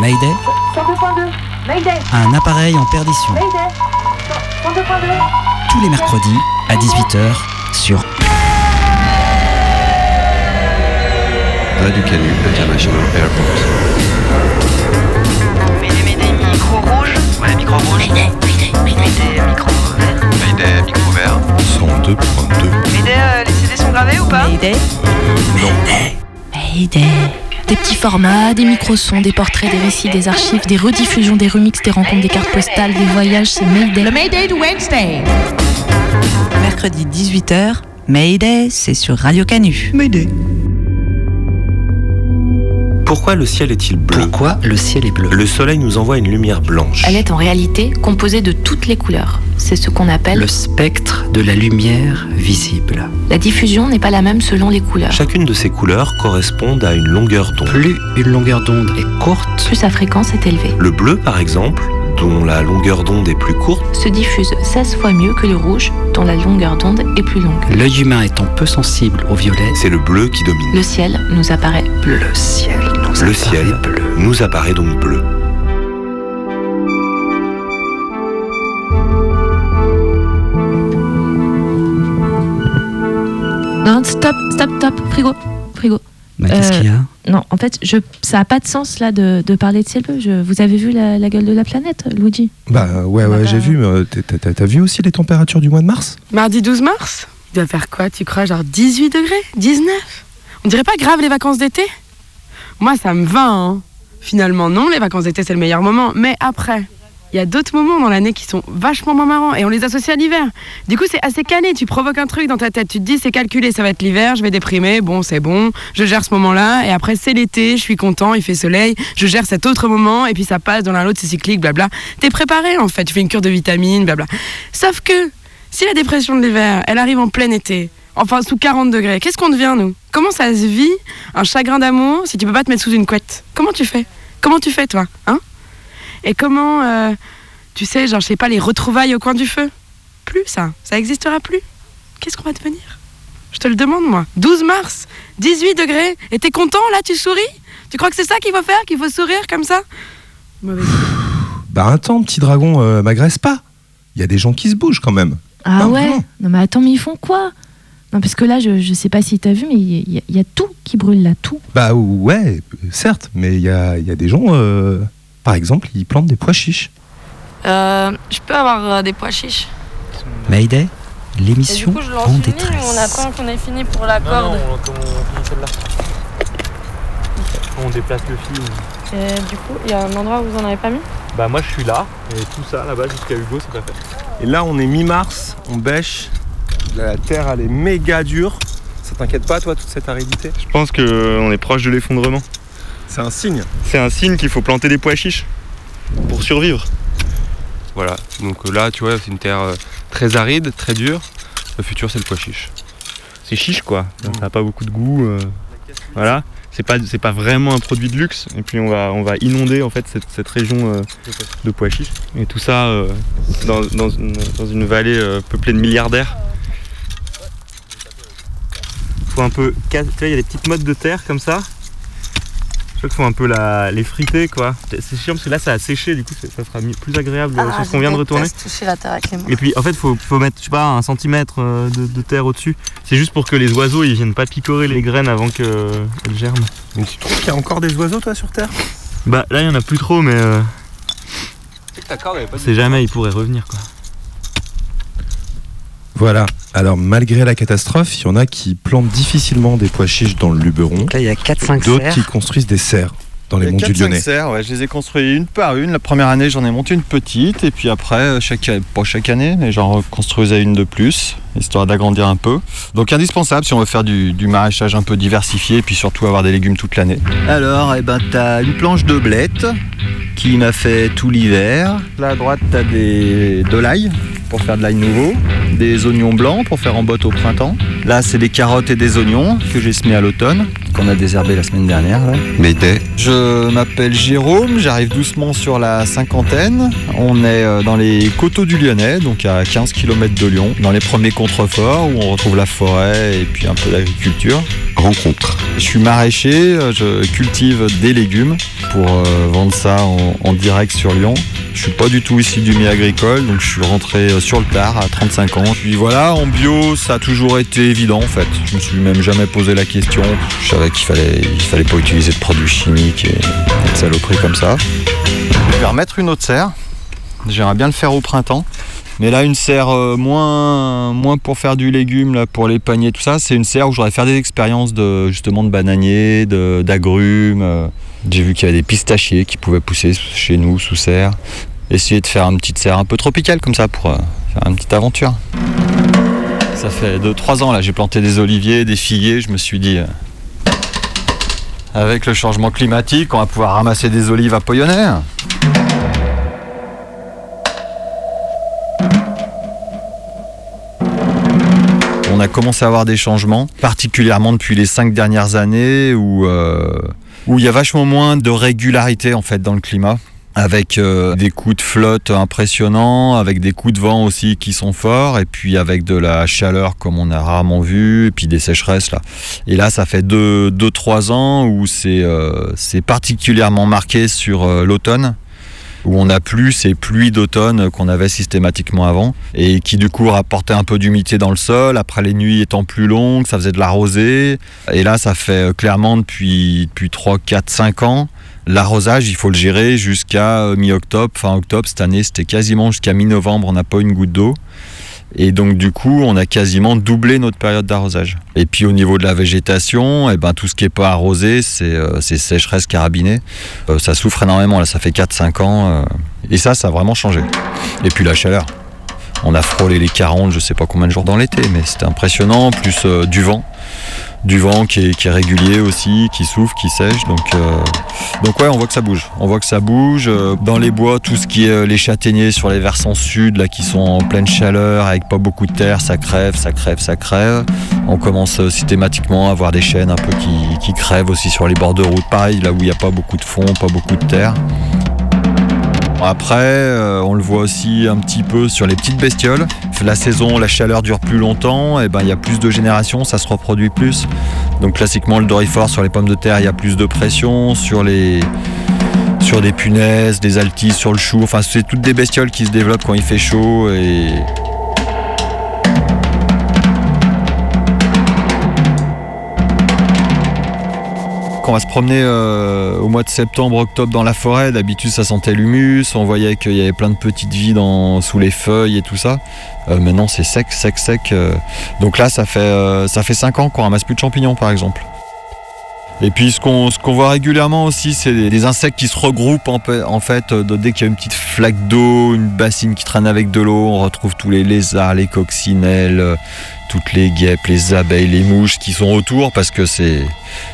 Mayday 102.2 Mayday Un appareil en perdition. Mayday 102.2 Tous les mercredis à 18h sur Radio Canu International Airport. Mayday, Mayday, micro rouge. Ouais, micro rouge. Mayday, Mayday, Mayday, micro vert. Mayday, micro vert. 102.2. Mayday, euh, les CD sont gravés ou pas? Mayday. Mayday. Des petits formats, des micro-sons, des portraits, des récits, des archives, des rediffusions, des remixes, des rencontres, des cartes postales, des voyages, c'est Mayday. Le Mayday de Wednesday. Mercredi 18h, Mayday, c'est sur Radio Canu. Mayday. Pourquoi le ciel est-il bleu Pourquoi le ciel est bleu Le soleil nous envoie une lumière blanche. Elle est en réalité composée de toutes les couleurs. C'est ce qu'on appelle Le spectre de la lumière visible. la diffusion n'est pas la même selon les couleurs. Chacune de ces couleurs correspond à une longueur d'onde. Plus une longueur d'onde est courte, Plus sa fréquence est élevée. Le bleu, par exemple, dont la longueur d'onde est plus courte, Se diffuse 16 fois mieux que le rouge, dont la longueur d'onde est plus longue. l'œil humain étant peu sensible au violet, c'est le bleu qui domine. Le ciel nous apparaît bleu. le ciel Le ciel bleu. nous apparaît donc bleu. Non, stop, stop, stop, frigo, frigo. Mais qu'est-ce Euh, qu'il y a? Non, en fait, je, ça n'a pas de sens là de, de parler de ciel bleu. Je, vous avez vu la, la gueule de la planète, Luigi? Bah ouais, Bah, ouais, bah. j'ai vu. mais, euh, t'as vu aussi les températures du mois de mars? Mardi 12 mars? Il doit faire quoi, tu crois Genre 18 degrés? 19 On dirait pas grave les vacances d'été? Moi, ça me va, hein. Finalement, non, les vacances d'été, c'est le meilleur moment. Mais après, il y a d'autres moments dans l'année qui sont vachement moins marrants et on les associe à l'hiver. Du coup, c'est assez calé. Tu provoques un truc dans ta tête. Tu te dis, c'est calculé, ça va être l'hiver, je vais déprimer. Bon, c'est bon, je gère ce moment-là. Et après, c'est l'été, je suis content, il fait soleil. Je gère cet autre moment et puis ça passe dans l'un l'autre, c'est cyclique, blabla. T'es préparé en fait. Tu fais une cure de vitamines, blabla. Sauf que si la dépression de l'hiver, elle arrive en plein été, enfin sous 40 degrés, qu'est-ce qu'on devient nous? Comment ça se vit un chagrin d'amour si tu peux pas te mettre sous une couette? Comment tu fais? Comment tu fais toi Hein? Et comment, euh, tu sais, genre je sais pas, les retrouvailles au coin du feu? Plus ça, ça existera plus. Qu'est-ce qu'on va devenir? Je te le demande moi. 12 mars, 18 degrés, et t'es content là, tu souris? Tu crois que c'est ça qu'il faut faire Qu'il faut sourire comme ça? Mauvais. Bah attends, petit dragon, euh, m'agresse pas. Il y a des gens qui se bougent quand même. Ah Non, ouais? non. Non mais attends, mais ils font quoi? Non parce que là, je, je sais pas si t'as vu, mais il y, a- il y a tout qui brûle là, tout. Bah ouais, certes, mais il y a, il y a des gens, euh, par exemple, ils plantent des pois chiches. Euh, je peux avoir euh, des pois chiches? Mayday, Et du l'émission coup, je lance en ligne, détresse. on attend qu'on ait fini pour la corde. On déplace le fil. Et du coup, il y a un endroit où vous en avez pas mis? Bah moi je suis là et tout ça là-bas jusqu'à Hugo c'est pas fait. Et là, on est mi-mars, on bêche. La terre, elle est méga dure. Ça t'inquiète pas, toi, toute cette aridité? Je pense qu'on est proche de l'effondrement. C'est un signe. C'est un signe qu'il faut planter des pois chiches pour survivre. Voilà. Donc euh, là, tu vois, c'est une terre euh, très aride, très dure. Le futur, c'est le pois chiche. C'est chiche quoi, ça n'a pas beaucoup de goût. euh, Voilà. C'est pas, c'est pas vraiment un produit de luxe. Et puis on va, on va inonder en fait cette, cette région euh, de pois chiches. Et tout ça euh, dans, dans une, dans une vallée euh, peuplée de milliardaires. Faut un peu. cas- Tu vois, il y a des petites mottes de terre comme ça. Je crois qu'il faut un peu la, les friter quoi. C'est chiant parce que là ça a séché, du coup ça sera plus agréable Ah, sur ce qu'on vient de retourner. toucher la terre avec les mains. Et puis en fait faut, faut mettre je sais pas un centimètre euh, de, de terre au-dessus. C'est juste pour que les oiseaux ils viennent pas picorer les graines avant qu'elles germent. Mais tu trouves qu'il y a encore des oiseaux, toi, sur Terre? Bah là il y en a plus trop mais euh, c'est jamais ils pourraient revenir quoi. Voilà. Alors, malgré la catastrophe, il y en a qui plantent difficilement des pois chiches dans le Luberon. Là, il y a 4-5 D'autres qui construisent des serres dans les Il y a monts du 4-5 Lyonnais. serres, ouais, je les ai construits une par une. La première année, j'en ai monté une petite, et puis après, euh, chaque, pas chaque année, mais j'en reconstruisais une de plus, histoire d'agrandir un peu. Donc indispensable si on veut faire du, du maraîchage un peu diversifié, et puis surtout avoir des légumes toute l'année. Alors, eh ben, t'as une planche de blettes qui m'a fait tout l'hiver. Là à droite, t'as des, de l'ail pour faire de l'ail nouveau, des oignons blancs pour faire en botte au printemps. Là, c'est des carottes et des oignons que j'ai semés à l'automne, qu'on a désherbé la semaine dernière. là. Mayday. Je m'appelle Jérôme, j'arrive doucement sur la cinquantaine. On est euh, dans les coteaux du Lyonnais, donc à 15 km de Lyon, dans les premiers contreforts où on retrouve la forêt et puis un peu l'agriculture. Rencontre. Je suis maraîcher, euh, je cultive des légumes pour euh, vendre ça en, en direct sur Lyon. Je suis pas du tout issu du milieu agricole, donc je suis rentré euh, sur le tard à 35 ans. Puis voilà, en bio, ça a toujours été évident en fait. Je me suis même jamais posé la question. Je savais qu'il fallait, il fallait pas utiliser de produits chimiques et, et de saloperies comme ça. Je vais remettre une autre serre. J'aimerais bien le faire au printemps. Mais là, une serre euh, moins, pour faire du légume, là, pour les paniers, tout ça, c'est une serre où j'aurais faire des expériences de, justement de bananiers, d'agrumes. euh. J'ai vu qu'il y avait des pistachiers qui pouvaient pousser chez nous sous serre. Essayer de faire une petite serre un peu tropicale comme ça pour euh, faire une petite aventure. Ça fait 2-3 ans là, j'ai planté des oliviers, des figuiers, je me suis dit. avec le changement climatique, on va pouvoir ramasser des olives à Poyonnet. On a commencé à avoir des changements, particulièrement depuis les cinq dernières années où, euh, où il y a vachement moins de régularité en fait dans le climat. Avec euh, des coups de flotte impressionnants, avec des coups de vent aussi qui sont forts, et puis avec de la chaleur comme on a rarement vu, et puis des sécheresses là. Et là, ça fait 2-3 deux, deux, ans où c'est euh, c'est particulièrement marqué sur l'automne où on n'a plus ces pluies d'automne qu'on avait systématiquement avant et qui du coup rapportaient un peu d'humidité dans le sol. Après les nuits étant plus longues, ça faisait de la rosée. Et là, ça fait euh, clairement depuis, depuis 3, 4, 5 ans. L'arrosage, il faut le gérer jusqu'à euh, mi-octobre, fin octobre. Cette année, c'était quasiment jusqu'à mi-novembre, on n'a pas une goutte d'eau. Et donc du coup, on a quasiment doublé notre période d'arrosage. Et puis au niveau de la végétation, eh ben, tout ce qui n'est pas arrosé, c'est euh, sécheresse carabinée. Euh, ça souffre énormément, là ça fait 4-5 ans. euh, et ça, ça a vraiment changé. Et puis la chaleur. On a frôlé les 40, je sais pas combien de jours dans l'été, mais c'était impressionnant, plus euh, du vent. Du vent qui est, régulier aussi, qui souffle, qui sèche. Donc, euh, donc ouais, on voit que ça bouge. On voit que ça bouge. Euh, Dans les bois, tout ce qui est euh, les châtaigniers sur les versants sud, là, qui sont en pleine chaleur, avec pas beaucoup de terre, ça crève, ça crève, ça crève. On commence systématiquement à voir des chênes un peu qui, qui crèvent aussi sur les bords de route. Pareil, là où il n'y a pas beaucoup de fond, pas beaucoup de terre. Après, euh, on le voit aussi un petit peu sur les petites bestioles. La saison, la chaleur dure plus longtemps, et ben il y a plus de générations, ça se reproduit plus. Donc classiquement, le dorifort sur les pommes de terre, il y a plus de pression. Sur les des punaises, des altis, sur le chou. Enfin, c'est toutes des bestioles qui se développent quand il fait chaud et on va se promener euh, au mois de septembre, octobre dans la forêt, d'habitude ça sentait l'humus, on voyait qu'il y avait plein de petites vies dans, sous les feuilles et tout ça. Euh, maintenant c'est sec, sec, sec. euh. Donc là ça fait, ça fait 5 ans qu'on ramasse plus de champignons par exemple. Et puis ce qu'on qu'on voit régulièrement aussi, c'est des, insectes qui se regroupent en, en fait. dès qu'il y a une petite flaque d'eau, une bassine qui traîne avec de l'eau, on retrouve tous les lézards, les coccinelles, toutes les guêpes, les abeilles, les mouches qui sont autour parce que c'est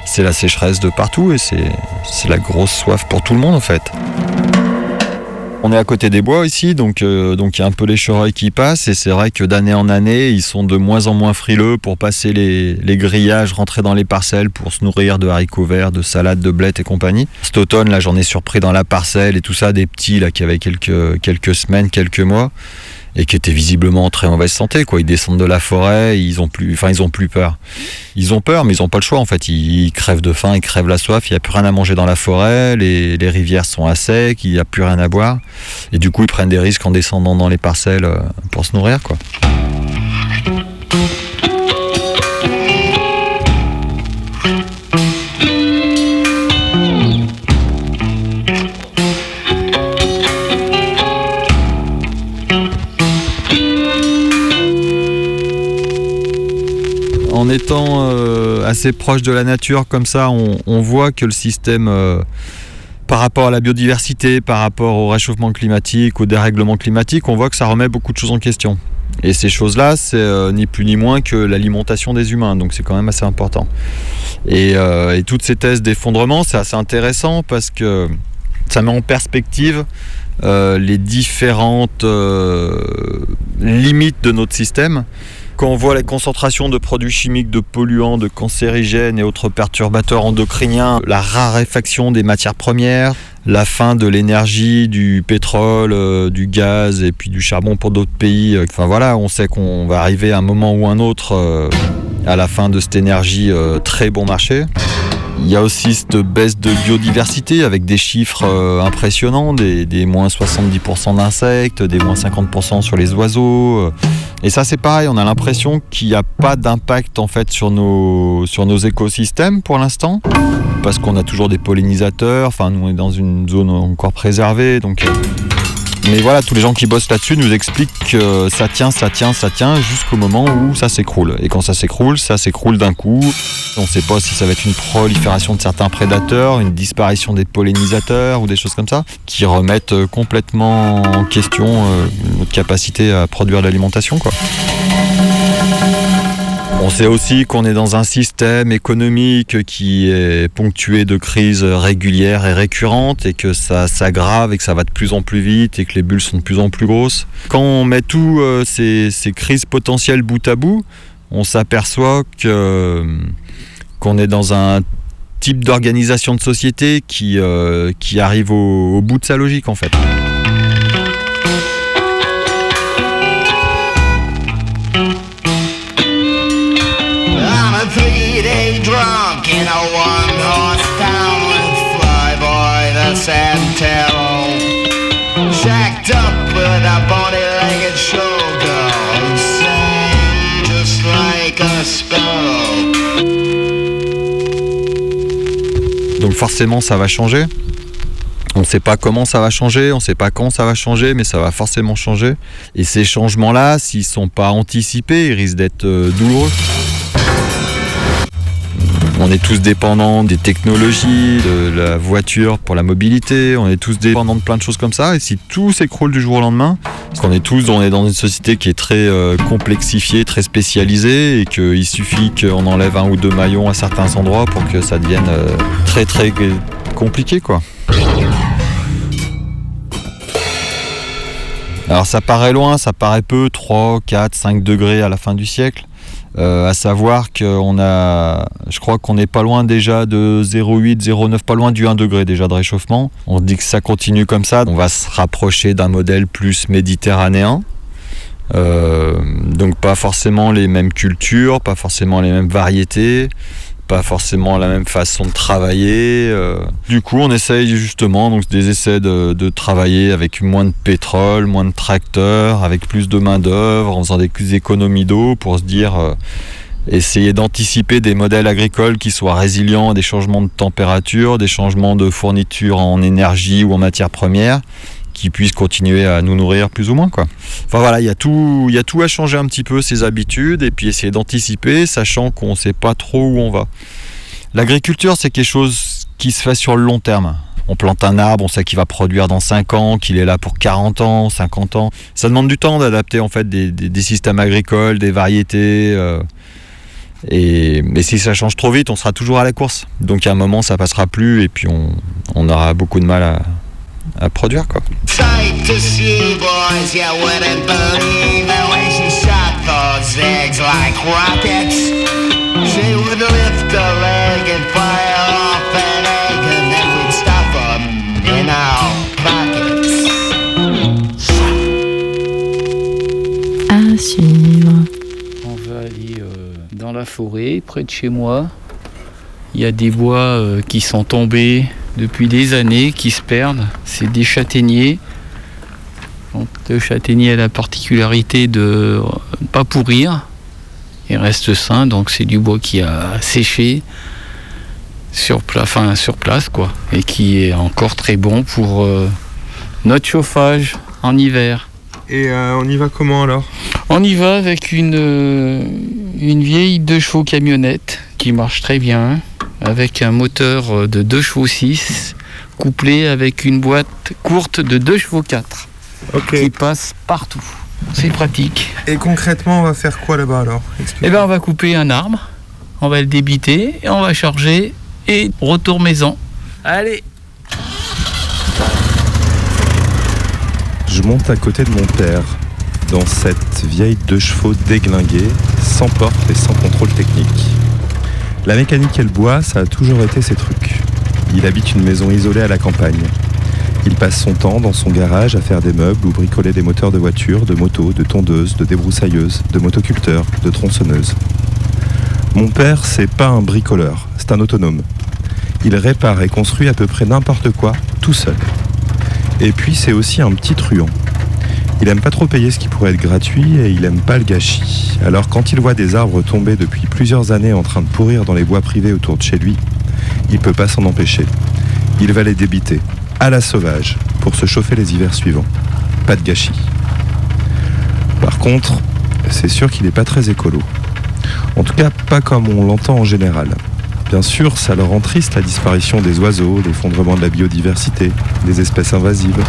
c'est la sécheresse de partout et c'est la grosse soif pour tout le monde en fait. On est à côté des bois ici, donc euh, donc il y a un peu les chevreuils qui passent et c'est vrai que d'année en année, ils sont de moins en moins frileux pour passer les, les grillages, rentrer dans les parcelles pour se nourrir de haricots verts, de salades, de blettes et compagnie. Cet automne, là, j'en ai surpris dans la parcelle et tout ça, des petits là qui avaient quelques quelques semaines, quelques mois et qui étaient visiblement en très mauvaise santé. Quoi. Ils descendent de la forêt, ils ont plus, enfin ils ont plus peur. Ils ont peur, mais ils n'ont pas le choix en fait. Ils, crèvent de faim, ils crèvent la soif. Il n'y a plus rien à manger dans la forêt. Les, les rivières sont à sec, il n'y a plus rien à boire. Et du coup, ils prennent des risques en descendant dans les parcelles euh, pour se nourrir. Quoi. En étant euh, assez proche de la nature comme ça, on, voit que le système, euh, par rapport à la biodiversité, par rapport au réchauffement climatique, au dérèglement climatique, on voit que ça remet beaucoup de choses en question. Et ces choses-là, c'est euh, ni plus ni moins que l'alimentation des humains, donc c'est quand même assez important. Et, toutes ces thèses d'effondrement, c'est assez intéressant parce que ça met en perspective les différentes limites de notre système. Quand on voit les concentrations de produits chimiques, de polluants, de cancérigènes et autres perturbateurs endocriniens, la raréfaction des matières premières, la fin de l'énergie, du pétrole, euh, du gaz et puis du charbon pour d'autres pays. Enfin voilà, on sait qu'on va arriver à un moment ou un autre euh, à la fin de cette énergie euh, très bon marché. Il y a aussi cette baisse de biodiversité avec des chiffres euh, impressionnants, des, des moins 70% d'insectes, des moins 50% sur les oiseaux. euh. Et ça c'est pareil, on a l'impression qu'il n'y a pas d'impact en fait sur nos, sur nos écosystèmes pour l'instant, parce qu'on a toujours des pollinisateurs, enfin nous on est dans une zone encore préservée, donc... euh, mais voilà, tous les gens qui bossent là-dessus nous expliquent que ça tient, ça tient, ça tient jusqu'au moment où ça s'écroule. Et quand ça s'écroule, ça s'écroule d'un coup. On ne sait pas si ça va être une prolifération de certains prédateurs, une disparition des pollinisateurs ou des choses comme ça, qui remettent euh, complètement en question euh, notre capacité à produire de l'alimentation. quoi. On sait aussi qu'on est dans un système économique qui est ponctué de crises régulières et récurrentes et que ça s'aggrave et que ça va de plus en plus vite et que les bulles sont de plus en plus grosses. Quand on met tous euh, ces, crises potentielles bout à bout, on s'aperçoit que qu'on est dans un type d'organisation de société qui, euh, arrive au bout de sa logique en fait. Donc forcément ça va changer. On ne sait pas comment ça va changer, on ne sait pas quand ça va changer, mais ça va forcément changer. Et ces changements-là, s'ils ne sont pas anticipés, ils risquent d'être euh, douloureux. On est tous dépendants des technologies, de la voiture pour la mobilité, on est tous dépendants de plein de choses comme ça. Et si tout s'écroule du jour au lendemain, parce qu'on est tous dans une société qui est très euh, complexifiée, très spécialisée, et qu'il suffit qu'on enlève un ou deux maillons à certains endroits pour que ça devienne euh, très très compliqué quoi. Alors ça paraît loin, ça paraît peu, 3, 4, 5 degrés à la fin du siècle. Euh, à savoir qu'on a, je crois qu'on n'est pas loin déjà de 0,8, 0,9, pas loin du 1 degré déjà de réchauffement. On dit que ça continue comme ça, on va se rapprocher d'un modèle plus méditerranéen. Euh, donc pas forcément les mêmes cultures, pas forcément les mêmes variétés, pas forcément la même façon de travailler. euh. Du coup, on essaye justement donc des essais de, de travailler avec moins de pétrole, moins de tracteurs, avec plus de main d'œuvre, en faisant des économies d'eau pour se dire euh, essayer d'anticiper des modèles agricoles qui soient résilients à des changements de température, des changements de fourniture en énergie ou en matières premières qui puissent continuer à nous nourrir plus ou moins quoi. Enfin voilà, il y a tout y a tout à changer un petit peu ses habitudes et puis essayer d'anticiper sachant qu'on sait pas trop où on va. L'agriculture, c'est quelque chose qui se fait sur le long terme. On plante un arbre, on sait qu'il va produire dans 5 ans, qu'il est là pour 40 ans, 50 ans. Ça demande du temps d'adapter en fait des, des- des systèmes agricoles, des variétés. euh, et, mais si ça change trop vite, on sera toujours à la course. Donc à un moment, ça passera plus et puis on, on aura beaucoup de mal à, à produire quoi. Sight to see, boys, yeah, wouldn't believe the way she shot those eggs like rockets. She would lift a leg and fire off an egg, and then we'd stuff 'em in our pockets. À suivre. On va aller euh, dans la forêt, près de chez moi. Il y a des bois euh, qui sont tombés depuis des années, qui se perdent. C'est des châtaigniers. Donc, le châtaignier a la particularité de ne pas pourrir. Il reste sain, donc c'est du bois qui a séché sur, pla- enfin, sur place, quoi, et qui est encore très bon pour euh, notre chauffage en hiver. Et euh, on y va comment alors? On y va avec une, euh, une vieille 2 chevaux camionnette qui marche très bien, avec un moteur de 2 chevaux 6, couplé avec une boîte courte de 2 chevaux 4, qui passe partout. C'est pratique. Et concrètement, on va faire quoi là-bas alors? Eh bien, on va couper un arbre, on va le débiter, et on va charger, et retour maison. Allez Je monte à côté de mon père, dans cette vieille deux chevaux déglinguée, sans porte et sans contrôle technique. La mécanique et le bois, ça a toujours été ses trucs. Il habite une maison isolée à la campagne. Il passe son temps dans son garage à faire des meubles ou bricoler des moteurs de voitures, de motos, de tondeuses, de débroussailleuses, de motoculteurs, de tronçonneuses. Mon père, c'est pas un bricoleur, c'est un autonome. Il répare et construit à peu près n'importe quoi, tout seul. Et puis c'est aussi un petit truand. Il aime pas trop payer ce qui pourrait être gratuit et il aime pas le gâchis. Alors quand il voit des arbres tomber depuis plusieurs années en train de pourrir dans les bois privés autour de chez lui, il peut pas s'en empêcher. Il va les débiter, à la sauvage, pour se chauffer les hivers suivants. Pas de gâchis. Par contre, c'est sûr qu'il n'est pas très écolo. En tout cas, pas comme on l'entend en général. Bien sûr, ça leur rend triste la disparition des oiseaux, l'effondrement de la biodiversité, des espèces invasives,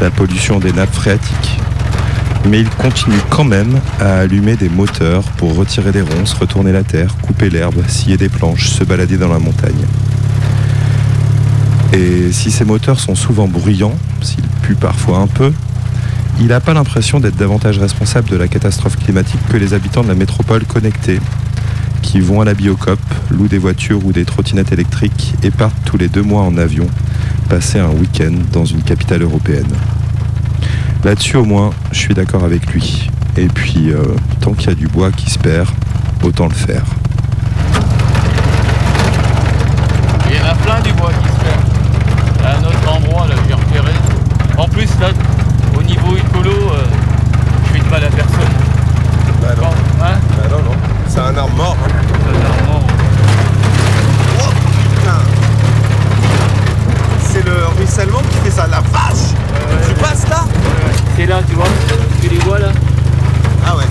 la pollution des nappes phréatiques. Mais ils continuent quand même à allumer des moteurs pour retirer des ronces, retourner la terre, couper l'herbe, scier des planches, se balader dans la montagne. Et si ces moteurs sont souvent bruyants, s'ils puent parfois un peu, il n'a pas l'impression d'être davantage responsable de la catastrophe climatique que les habitants de la métropole connectée, qui vont à la Biocop, louent des voitures ou des trottinettes électriques et partent tous les deux mois en avion passer un week-end dans une capitale européenne. Là-dessus au moins, je suis d'accord avec lui. Et puis, euh, tant qu'il y a du bois qui se perd, autant le faire. Il y en a plein du bois qui se perd. Un autre endroit, là, j'ai repéré. En plus, là, au niveau écolo, euh, je fais de mal à personne. Bah non. Hein Bah non, non. C'est un arbre mort. hein. C'est un arbre mort. Oh putain C'est le ruissellement qui fait ça, la vache Tu passes là C'est là, tu vois Tu les vois là Ah ouais.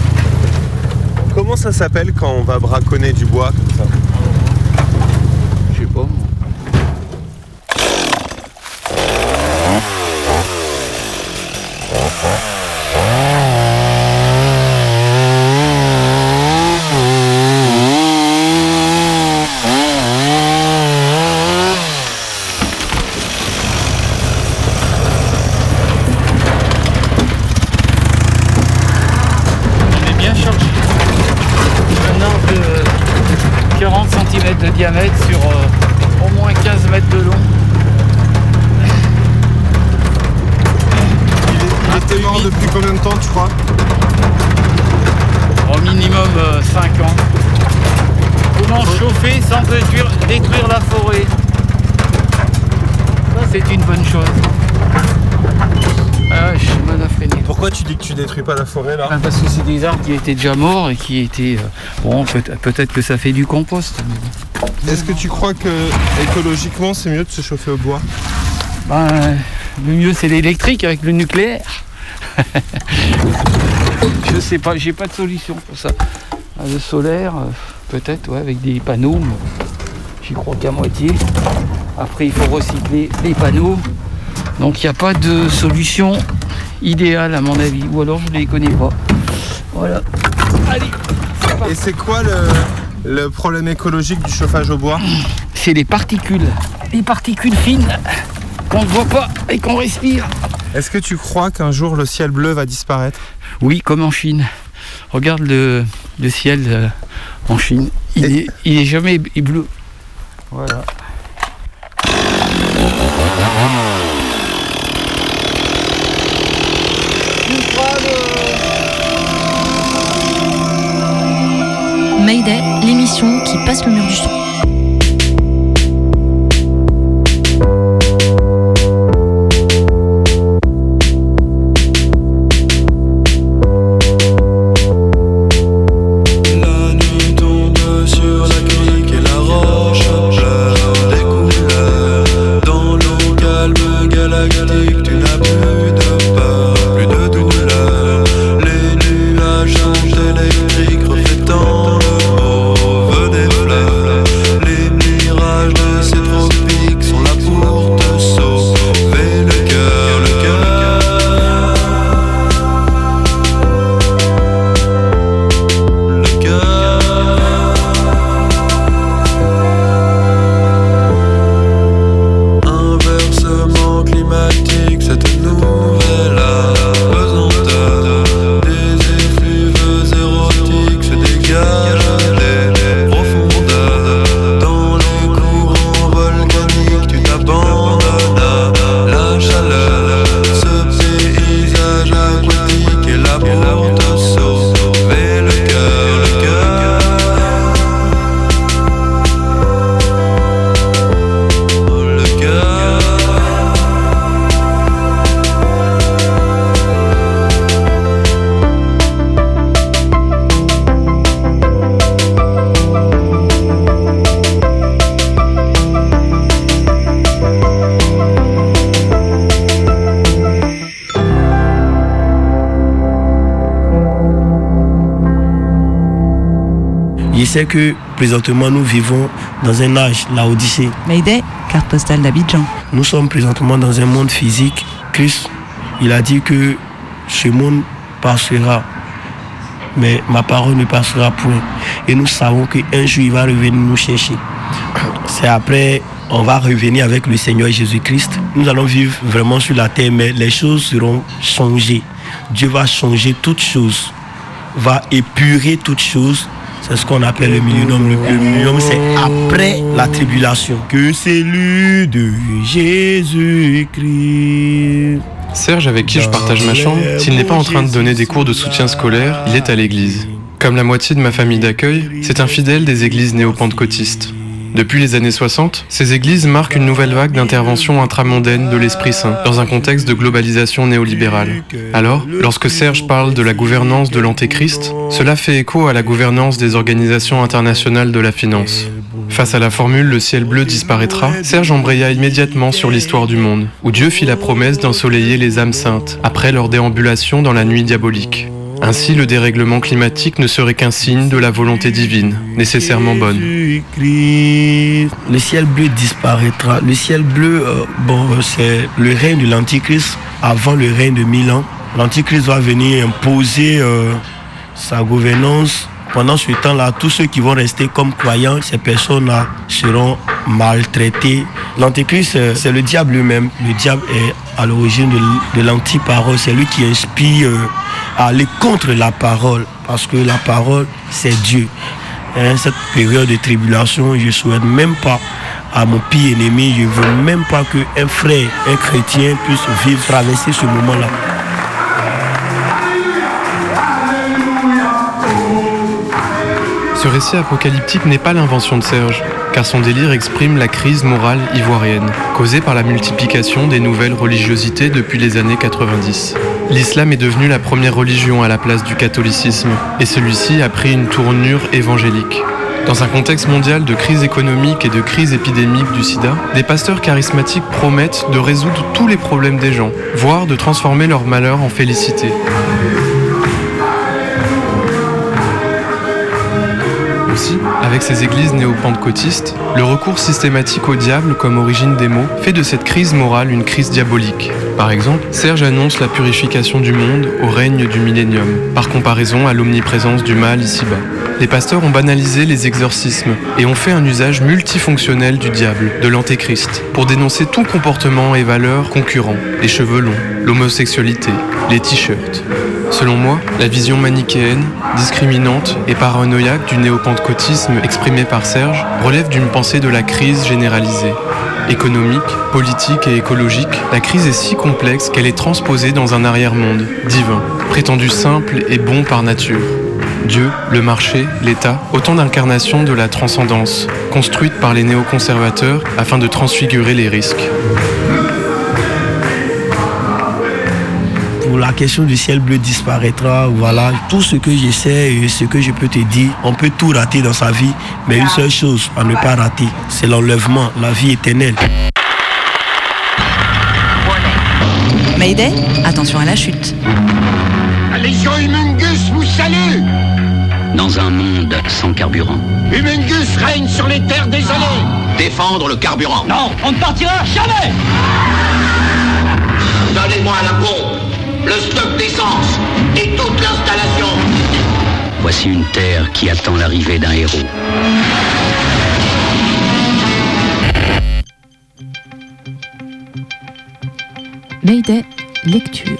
Comment ça s'appelle quand on va braconner du bois comme ça Je sais pas. On est bien chargé. Un arbre de 40 cm de diamètre sur euh, au moins 15 mètres de long. Il était mort depuis combien de temps tu crois Au minimum 5 ans. Comment chauffer sans détruire, détruire la forêt Ça c'est une bonne chose. Ah, je suis mal freiné. Pourquoi tu dis la forêt là Parce que c'est des arbres qui étaient déjà morts et qui étaient. euh, bon, peut- peut-être que ça fait du compost. Est-ce que tu crois que écologiquement c'est mieux de se chauffer au bois? Ben, le mieux c'est l'électrique avec le nucléaire. Je sais pas, j'ai pas de solution pour ça. Ah, Le solaire, euh, peut-être, ouais, avec des panneaux. J'y crois qu'à moitié. Après, il faut recycler les panneaux. Donc, il n'y a pas de solution idéale à mon avis. Ou alors, je ne les connais pas. Voilà. Allez. Et c'est quoi le, le problème écologique du chauffage au bois? C'est les particules. Les particules fines qu'on ne voit pas et qu'on respire. Est-ce que tu crois qu'un jour le ciel bleu va disparaître? Oui, comme en Chine. Regarde le, le ciel euh, en Chine. Il, est, il est jamais bleu. Voilà. L'émission qui passe le mur du son. Sais que présentement nous vivons dans un âge, la Odyssée. Mayday, carte postale d'Abidjan. Nous sommes présentement dans un monde physique. Christ, il a dit que ce monde passera, mais ma parole ne passera point. Et nous savons qu'un jour, il va revenir nous chercher. C'est après, on va revenir avec le Seigneur Jésus-Christ. Nous allons vivre vraiment sur la terre, mais les choses seront changées. Dieu va changer toutes choses, va épurer toutes choses. C'est ce qu'on appelle le millénium. Le, le millénium, c'est après la tribulation. Que c'est lui de Jésus-Christ. Serge, avec qui je partage ma chambre, s'il n'est pas en train de donner des cours de soutien scolaire, il est à l'église. Comme la moitié de ma famille d'accueil, c'est un fidèle des églises néo-pentecôtistes. Depuis les années 60, ces églises marquent une nouvelle vague d'intervention intramondaine de l'Esprit Saint dans un contexte de globalisation néolibérale. Alors, lorsque Serge parle de la gouvernance de l'Antéchrist, cela fait écho à la gouvernance des organisations internationales de la finance. Face à la formule le ciel bleu disparaîtra, Serge embraya immédiatement sur l'histoire du monde, où Dieu fit la promesse d'ensoleiller les âmes saintes après leur déambulation dans la nuit diabolique. Ainsi, le dérèglement climatique ne serait qu'un signe de la volonté divine, nécessairement bonne. Le ciel bleu disparaîtra. Le ciel bleu, euh, bon, euh, c'est le règne de l'Antichrist avant le règne de Milan. L'Antichrist va venir imposer euh, sa gouvernance. Pendant ce temps-là, tous ceux qui vont rester comme croyants, ces personnes-là seront maltraitées. L'Antéchrist, euh, c'est le diable lui-même. Le diable est à l'origine de, l'antiparole. C'est lui qui inspire euh, à aller contre la parole. Parce que la parole, c'est Dieu. Hein, cette période de tribulation, je ne souhaite même pas à mon pire ennemi, je ne veux même pas qu'un frère, un chrétien puisse vivre, traverser ce moment-là. Ce récit apocalyptique n'est pas l'invention de Serge, car son délire exprime la crise morale ivoirienne, causée par la multiplication des nouvelles religiosités depuis les années 90. L'islam est devenu la première religion à la place du catholicisme, et celui-ci a pris une tournure évangélique. Dans un contexte mondial de crise économique et de crise épidémique du sida, des pasteurs charismatiques promettent de résoudre tous les problèmes des gens, voire de transformer leur malheur en félicité. Avec ces églises néo-pentecôtistes, le recours systématique au diable comme origine des maux fait de cette crise morale une crise diabolique. Par exemple, Serge annonce la purification du monde au règne du millénium, par comparaison à l'omniprésence du mal ici-bas. Les pasteurs ont banalisé les exorcismes et ont fait un usage multifonctionnel du diable, de l'antéchrist, pour dénoncer tout comportement et valeurs concurrents, les cheveux longs, l'homosexualité, les t-shirts. Selon moi, la vision manichéenne, discriminante et paranoïaque du néo-pentecôtisme exprimé par Serge relève d'une pensée de la crise généralisée. Économique, politique et écologique, la crise est si complexe qu'elle est transposée dans un arrière-monde, divin, prétendu simple et bon par nature. Dieu, le marché, l'État, autant d'incarnations de la transcendance, construites par les néoconservateurs afin de transfigurer les risques. La question du ciel bleu disparaîtra, voilà, tout ce que je sais et ce que je peux te dire, on peut tout rater dans sa vie, mais une seule chose à ne pas rater, c'est l'enlèvement, la vie éternelle. Mayday, attention à la chute. La Légion Humungus vous salue Dans un monde sans carburant. Humungus règne sur les terres désolées Défendre le carburant. Non, on ne partira jamais Donnez-moi la pompe, le stock d'essence et toute l'installation. Voici une terre qui attend l'arrivée d'un héros. Mayday, lecture.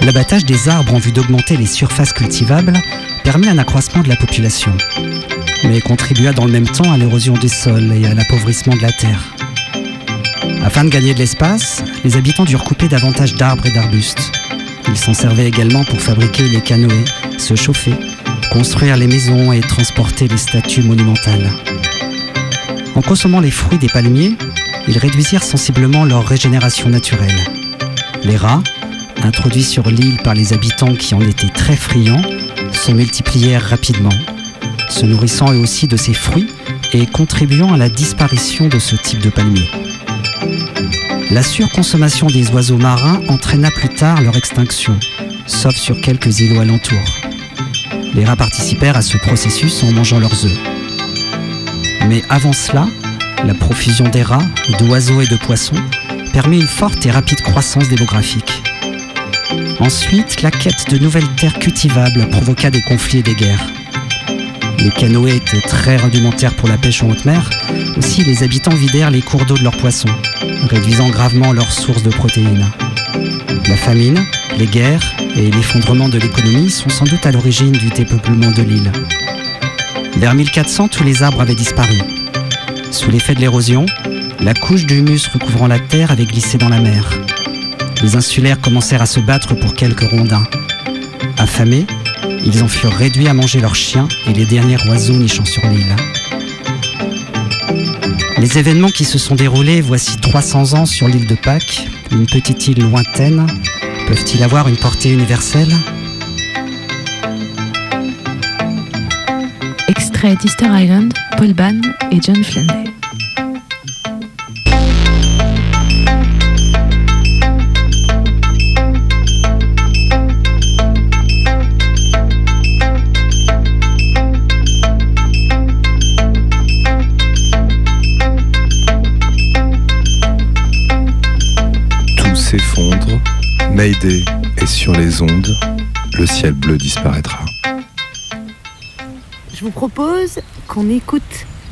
L'abattage des arbres en vue d'augmenter les surfaces cultivables permet un accroissement de la population, mais contribua dans le même temps à l'érosion des sols et à l'appauvrissement de la terre. Afin de gagner de l'espace, les habitants durent couper davantage d'arbres et d'arbustes. Ils s'en servaient également pour fabriquer les canoës, se chauffer, construire les maisons et transporter les statues monumentales. En consommant les fruits des palmiers, ils réduisirent sensiblement leur régénération naturelle. Les rats, introduits sur l'île par les habitants qui en étaient très friands, se multiplièrent rapidement, se nourrissant eux aussi de ces fruits et contribuant à la disparition de ce type de palmier. La surconsommation des oiseaux marins entraîna plus tard leur extinction, sauf sur quelques îlots alentours. Les rats participèrent à ce processus en mangeant leurs œufs. Mais avant cela, la profusion des rats, d'oiseaux et de poissons permet une forte et rapide croissance démographique. Ensuite, la quête de nouvelles terres cultivables provoqua des conflits et des guerres. Les canoës étaient très rudimentaires pour la pêche en haute mer, aussi les habitants vidèrent les cours d'eau de leurs poissons, réduisant gravement leurs sources de protéines. La famine, les guerres et l'effondrement de l'économie sont sans doute à l'origine du dépeuplement de l'île. Vers 1400, tous les arbres avaient disparu. Sous l'effet de l'érosion, la couche d'humus recouvrant la terre avait glissé dans la mer. Les insulaires commencèrent à se battre pour quelques rondins. Affamés, ils en furent réduits à manger leurs chiens et les derniers oiseaux nichant sur l'île. Les événements qui se sont déroulés voici 300 ans sur l'île de Pâques, une petite île lointaine, peuvent-ils avoir une portée universelle? Extrait d'Easter Island, Paul Bann et John Flanday. Mayday est sur les ondes, le ciel bleu disparaîtra. Je vous propose qu'on écoute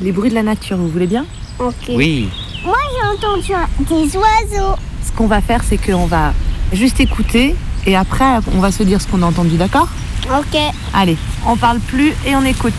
les bruits de la nature, vous voulez bien? Ok. Oui. Moi j'ai entendu des oiseaux. Ce qu'on va faire, c'est qu'on va juste écouter et après, on va se dire ce qu'on a entendu, d'accord? Ok. Allez, on parle plus et on écoute.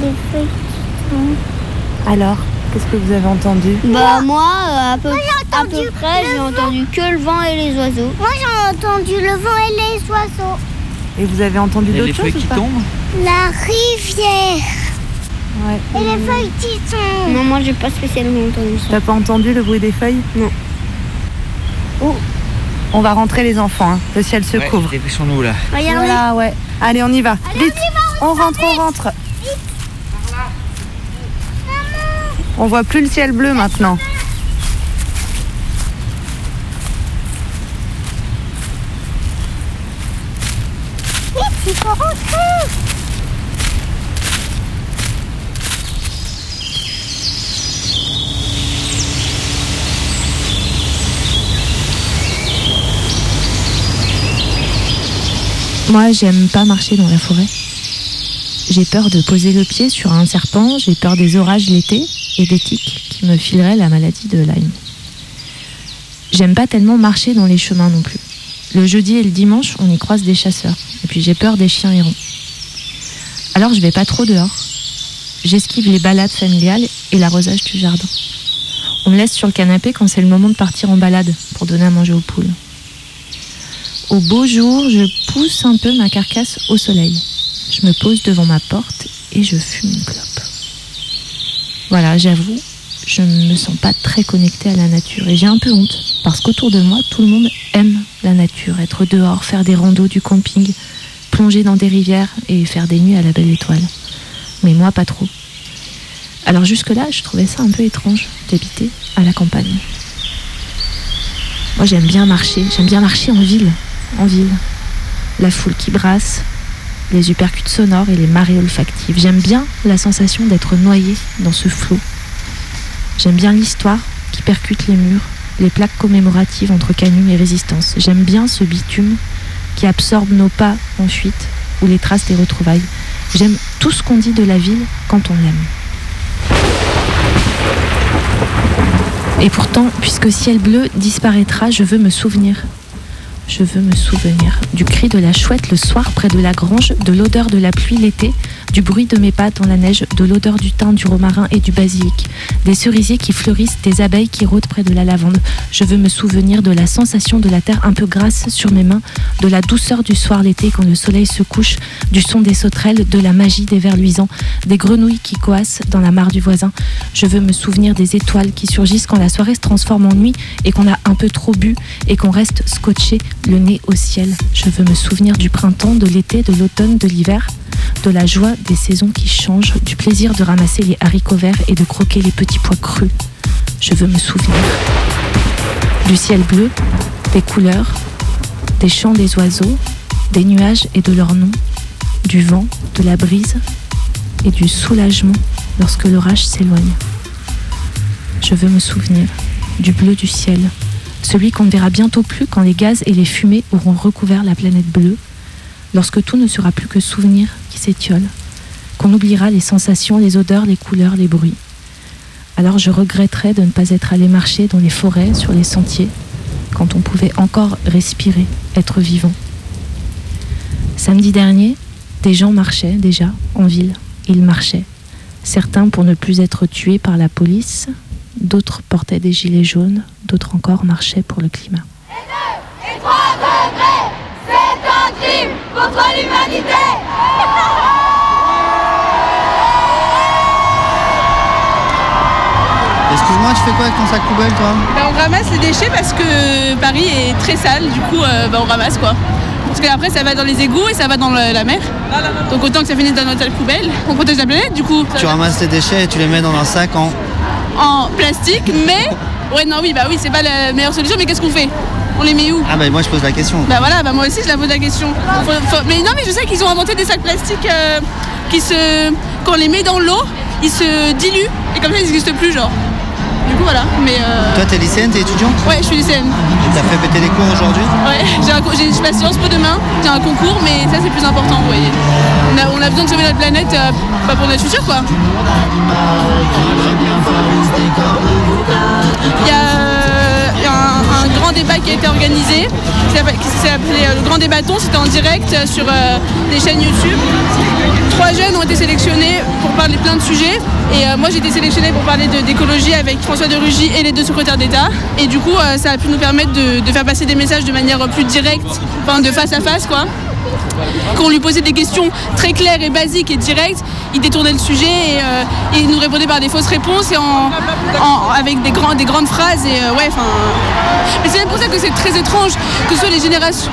Des feuilles qui tombent. Alors, qu'est-ce que vous avez entendu Bah moi, euh, à peu, à peu près, j'ai entendu que le vent et les oiseaux. Moi j'ai entendu le vent et les oiseaux. Et vous avez entendu d'autres choses feuilles ou qui pas tombent La rivière. Ouais. Et les feuilles qui tombent. Non, moi j'ai pas spécialement entendu ça. T'as pas entendu le bruit des feuilles Non. Oh. On va rentrer les enfants, hein. le ciel se Ouais, couvre. dépêchons-nous là. Regardez. Voilà, ouais. Allez, on y va. Vite. on rentre, on rentre. On voit plus le ciel bleu maintenant. Moi, j'aime pas marcher dans la forêt. J'ai peur de poser le pied sur un serpent, j'ai peur des orages l'été et des tiques qui me fileraient la maladie de Lyme. J'aime pas tellement marcher dans les chemins non plus. Le jeudi et le dimanche, on y croise des chasseurs. Et puis j'ai peur des chiens errants. Alors je vais pas trop dehors. J'esquive les balades familiales et l'arrosage du jardin. On me laisse sur le canapé quand c'est le moment de partir en balade pour donner à manger aux poules. Au beau jour, je pousse un peu ma carcasse au soleil. Je me pose devant ma porte et je fume une clope. Voilà, j'avoue, je ne me sens pas très connectée à la nature et j'ai un peu honte parce qu'autour de moi, tout le monde aime la nature, être dehors, faire des randos, du camping, plonger dans des rivières et faire des nuits à la belle étoile. Mais moi, pas trop. Alors jusque-là, je trouvais ça un peu étrange d'habiter à la campagne. Moi, j'aime bien marcher, j'aime bien marcher en ville, en ville. La foule qui brasse, les uppercuts sonores et les marées olfactives. J'aime bien la sensation d'être noyé dans ce flot. J'aime bien l'histoire qui percute les murs, les plaques commémoratives entre canyon et résistance. J'aime bien ce bitume qui absorbe nos pas en fuite ou les traces des retrouvailles. J'aime tout ce qu'on dit de la ville quand on l'aime. Et pourtant, puisque ciel bleu disparaîtra, je veux me souvenir. Je veux me souvenir du cri de la chouette le soir près de la grange, de l'odeur de la pluie l'été, du bruit de mes pas dans la neige, de l'odeur du thym, du romarin et du basilic, des cerisiers qui fleurissent, des abeilles qui rôdent près de la lavande. Je veux me souvenir de la sensation de la terre un peu grasse sur mes mains, de la douceur du soir l'été quand le soleil se couche, du son des sauterelles, de la magie des vers luisants, des grenouilles qui coassent dans la mare du voisin. Je veux me souvenir des étoiles qui surgissent quand la soirée se transforme en nuit et qu'on a un peu trop bu et qu'on reste scotché le nez au ciel. Je veux me souvenir du printemps, de l'été, de l'automne, de l'hiver, de la joie des saisons qui changent, du plaisir de ramasser les haricots verts et de croquer les petits pois crus. Je veux me souvenir du ciel bleu, des couleurs, des chants des oiseaux, des nuages et de leurs noms, du vent, de la brise et du soulagement lorsque l'orage s'éloigne. Je veux me souvenir du bleu du ciel, celui qu'on ne verra bientôt plus quand les gaz et les fumées auront recouvert la planète bleue, lorsque tout ne sera plus que souvenir qui s'étiole, qu'on oubliera les sensations, les odeurs, les couleurs, les bruits. Alors je regretterais de ne pas être allé marcher dans les forêts, sur les sentiers, quand on pouvait encore respirer, être vivant. Samedi dernier, des gens marchaient déjà en ville. Ils marchaient. Certains pour ne plus être tués par la police, d'autres portaient des gilets jaunes, d'autres encore marchaient pour le climat. Et 3 degrés, c'est un crime contre l'humanité Excuse-moi, tu fais quoi avec ton sac poubelle toi? Bah, on ramasse les déchets parce que Paris est très sale, du coup euh, bah, on ramasse quoi. Parce qu'après ça va dans les égouts et ça va dans le- la mer. Donc autant que ça finisse dans notre sac poubelle. On protège la planète du coup. Tu ramasses tes déchets et tu les mets dans un sac en. En plastique, mais. Ouais, non, oui, bah oui, c'est pas la meilleure solution, mais qu'est-ce qu'on fait? On les met où? Ah bah moi je pose la question. Bah voilà, bah moi aussi je la pose la question. Faut- faut- Mais non, mais je sais qu'ils ont inventé des sacs plastiques euh, qui se. Quand on les met dans l'eau, ils se diluent et comme ça ils n'existent plus, genre. Coup, voilà. Mais. euh, Toi t'es lycéenne, t'es étudiante? Ouais, je suis lycéenne. T'as fait péter les cours aujourd'hui? Ouais, j'ai un j'ai- je passe Sciences Po demain, j'ai un concours, mais ça c'est plus important, vous voyez. On a, on a besoin de sauver notre planète euh, bah, pour notre futur, quoi. Il y a euh, il y a un, grand débat qui a été organisé, qui appelé euh, le Grand Débatton, c'était en direct euh, sur euh, des chaînes YouTube. Trois jeunes ont été sélectionnés pour parler plein de sujets. Et euh, moi j'ai été sélectionnée pour parler de- d'écologie avec François de Rugy et les deux secrétaires d'État. Et du coup euh, ça a pu nous permettre de, de faire passer des messages de manière plus directe, enfin de face à face quoi. Quand on lui posait des questions très claires et basiques et directes, il détournait le sujet et euh, il nous répondait par des fausses réponses et en, avec des, grandes phrases. Et euh, ouais. Mais c'est pour ça que c'est très étrange que ce soit les générations,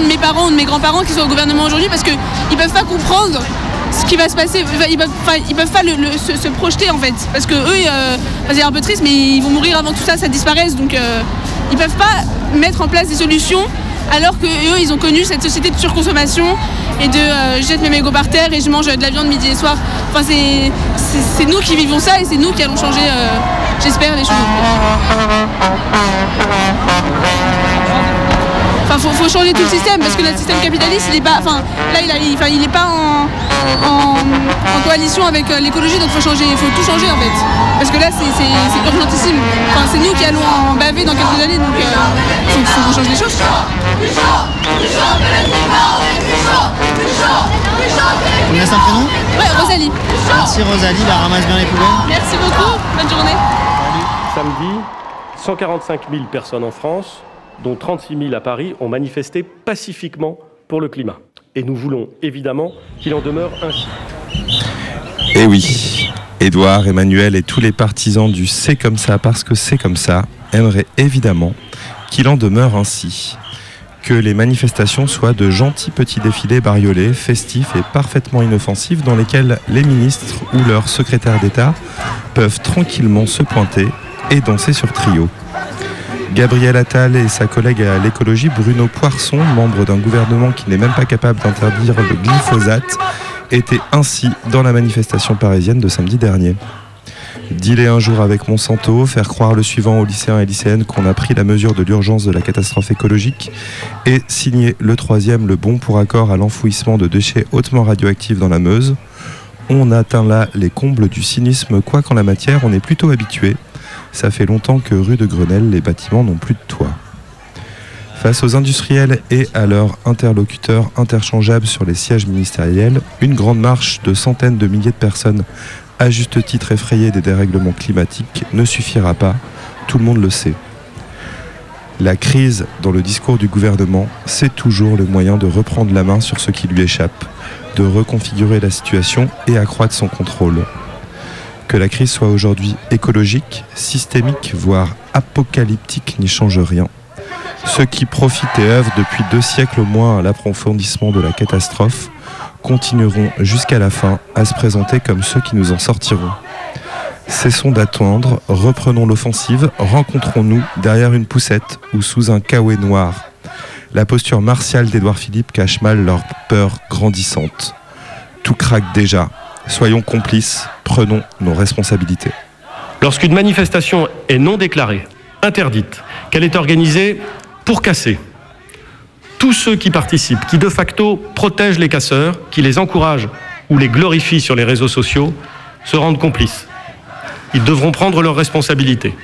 de mes parents ou de mes grands-parents qui soient au gouvernement aujourd'hui parce qu'ils ne peuvent pas comprendre ce qui va se passer. Ils peuvent, peuvent pas se, projeter en fait. Parce que eux, euh, c'est un peu triste, mais ils vont mourir avant que tout ça, ça disparaisse. Donc euh, ils peuvent pas mettre en place des solutions alors que eux, ils ont connu cette société de surconsommation et de euh, je jette mes mégots par terre et je mange de la viande midi et soir. Enfin, c'est, nous qui vivons ça et c'est nous qui allons changer, euh, j'espère, les choses. Enfin, faut, changer tout le système parce que notre système capitaliste, il est pas, enfin, là, il, il est pas en, en, en coalition avec euh, l'écologie, donc faut changer, faut tout changer en fait. Parce que là, c'est, urgentissime. Enfin, c'est nous qui allons en baver dans quelques années, donc euh, faut, qu'on change les choses. Tu me laisses un prénom? Ouais, Rosalie. Merci Rosalie, bah ramasse bien les poubelles. Merci beaucoup. Bonne journée. Samedi, 145 000 personnes en France, dont 36 000 à Paris, ont manifesté pacifiquement pour le climat. Et nous voulons évidemment qu'il en demeure ainsi. Et Eh oui, Édouard, Emmanuel et tous les partisans du C'est comme ça parce que c'est comme ça aimeraient évidemment qu'il en demeure ainsi. Que les manifestations soient de gentils petits défilés bariolés, festifs et parfaitement inoffensifs dans lesquels les ministres ou leurs secrétaires d'État peuvent tranquillement se pointer et danser sur trio. Gabriel Attal et sa collègue à l'écologie Bruno Poisson, membre d'un gouvernement qui n'est même pas capable d'interdire le glyphosate, étaient ainsi dans la manifestation parisienne de samedi dernier. Dealer un jour avec Monsanto, faire croire le suivant aux lycéens et lycéennes qu'on a pris la mesure de l'urgence de la catastrophe écologique et signer le troisième le bon pour accord à l'enfouissement de déchets hautement radioactifs dans la Meuse. On atteint là les combles du cynisme, quoi qu'en la matière on est plutôt habitué. Ça fait longtemps que rue de Grenelle, les bâtiments n'ont plus de toit. Face aux industriels et à leurs interlocuteurs interchangeables sur les sièges ministériels, une grande marche de centaines de milliers de personnes, à juste titre effrayées des dérèglements climatiques, ne suffira pas, tout le monde le sait. La crise dans le discours du gouvernement, c'est toujours le moyen de reprendre la main sur ce qui lui échappe, de reconfigurer la situation et accroître son contrôle. Que la crise soit aujourd'hui écologique, systémique, voire apocalyptique n'y change rien. Ceux qui profitent et œuvrent depuis deux siècles au moins à l'approfondissement de la catastrophe continueront jusqu'à la fin à se présenter comme ceux qui nous en sortiront. Cessons d'attendre, reprenons l'offensive, rencontrons-nous derrière une poussette ou sous un kawaii noir. La posture martiale d'Édouard Philippe cache mal leur peur grandissante. Tout craque déjà. Soyons complices, prenons nos responsabilités. Lorsqu'une manifestation est non déclarée, interdite, qu'elle est organisée pour casser, tous ceux qui participent, qui de facto protègent les casseurs, qui les encouragent ou les glorifient sur les réseaux sociaux, se rendent complices. Ils devront prendre leurs responsabilités.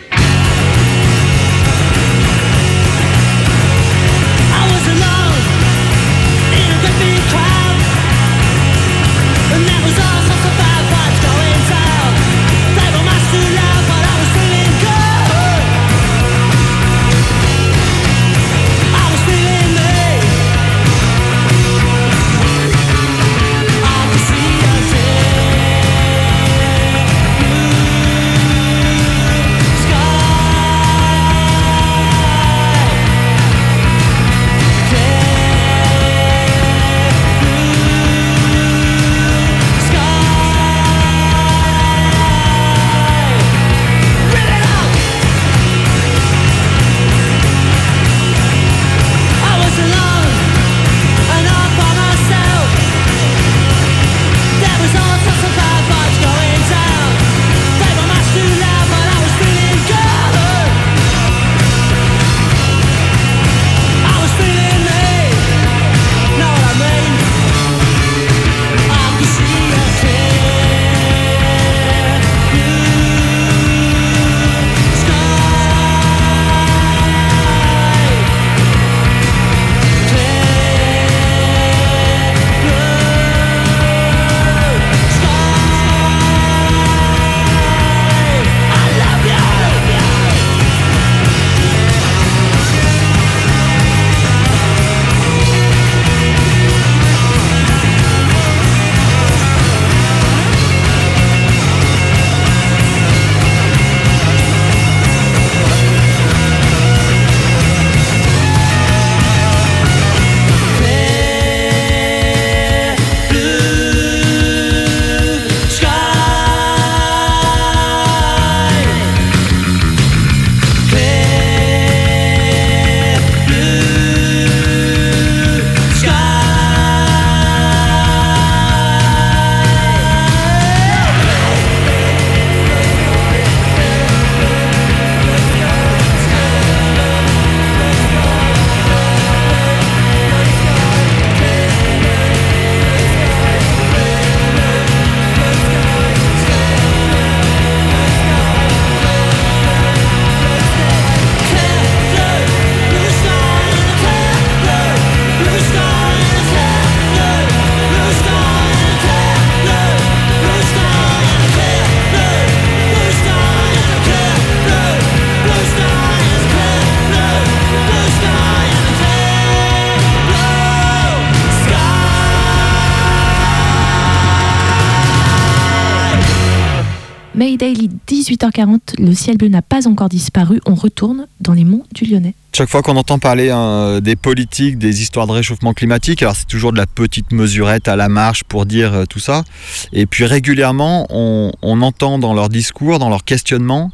Ciel bleu n'a pas encore disparu, on retourne dans les monts du Lyonnais. Chaque fois qu'on entend parler hein, des politiques, des histoires de réchauffement climatique, alors c'est toujours de la petite mesurette à la marche pour dire euh, tout ça. Et puis régulièrement, on, entend dans leur discours, dans leur questionnement,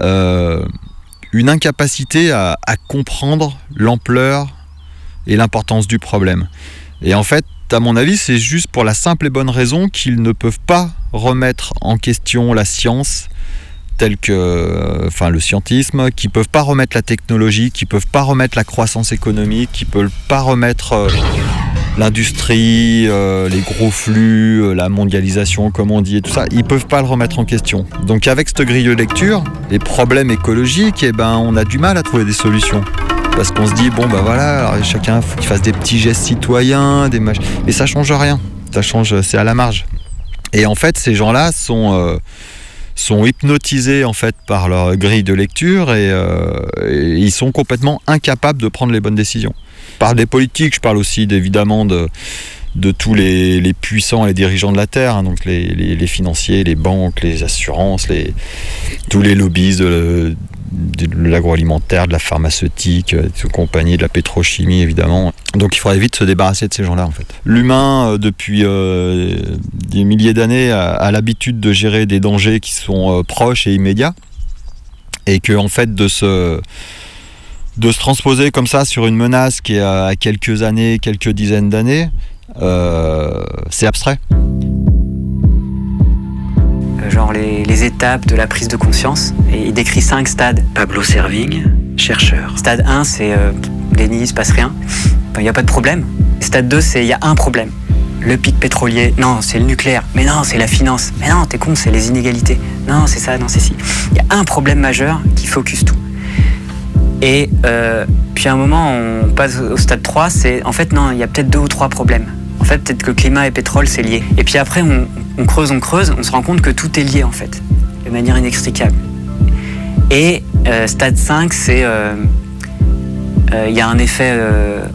euh, une incapacité à comprendre l'ampleur et l'importance du problème. Et en fait, à mon avis, c'est juste pour la simple et bonne raison qu'ils ne peuvent pas remettre en question la science telle que euh, enfin le scientisme, qui peuvent pas remettre la technologie, qui peuvent pas remettre la croissance économique, qui peuvent pas remettre euh, l'industrie, euh, les gros flux, la mondialisation comme on dit et tout ça, ils peuvent pas le remettre en question. Donc avec cette grille de lecture, les problèmes écologiques, eh ben on a du mal à trouver des solutions. Parce qu'on se dit, bon bah voilà, chacun faut qu'il fasse des petits gestes citoyens, des mach... mais ça change rien. Ça change, c'est à la marge. Et en fait, ces gens-là sont, sont hypnotisés en fait par leur grille de lecture et, euh, ils sont complètement incapables de prendre les bonnes décisions. Parle des politiques, je parle aussi évidemment de, de tous les, puissants et les dirigeants de la Terre, hein, donc les, financiers, les banques, les assurances, tous les lobbies de, l'agroalimentaire, de la pharmaceutique, euh, de compagnie, de la pétrochimie évidemment. Donc il faudrait vite se débarrasser de ces gens-là en fait. L'humain euh, depuis euh, des milliers d'années a, l'habitude de gérer des dangers qui sont proches et immédiats et que en fait de se de se transposer comme ça sur une menace qui est à quelques années, quelques dizaines d'années, c'est abstrait. Euh, genre les, les étapes de la prise de conscience. Et il décrit cinq stades. Pablo Servigne, chercheur. Stade 1, c'est euh, déni, il se passe rien. Il n'y a pas de problème. Stade 2, c'est il y a un problème. Le pic pétrolier, non, c'est le nucléaire. Mais non, c'est la finance. Mais non, t'es con, c'est les inégalités. Non, c'est ça, non, c'est si. Il y a un problème majeur qui focus tout. Et euh, puis à un moment, on passe au stade 3, c'est en fait, non, il y a peut-être deux ou trois problèmes. En fait, peut-être que climat et pétrole, c'est lié. Et puis après, on, creuse, on creuse, on se rend compte que tout est lié, en fait, de manière inextricable. Et euh, stade 5, c'est. euh, euh, Il y a un effet,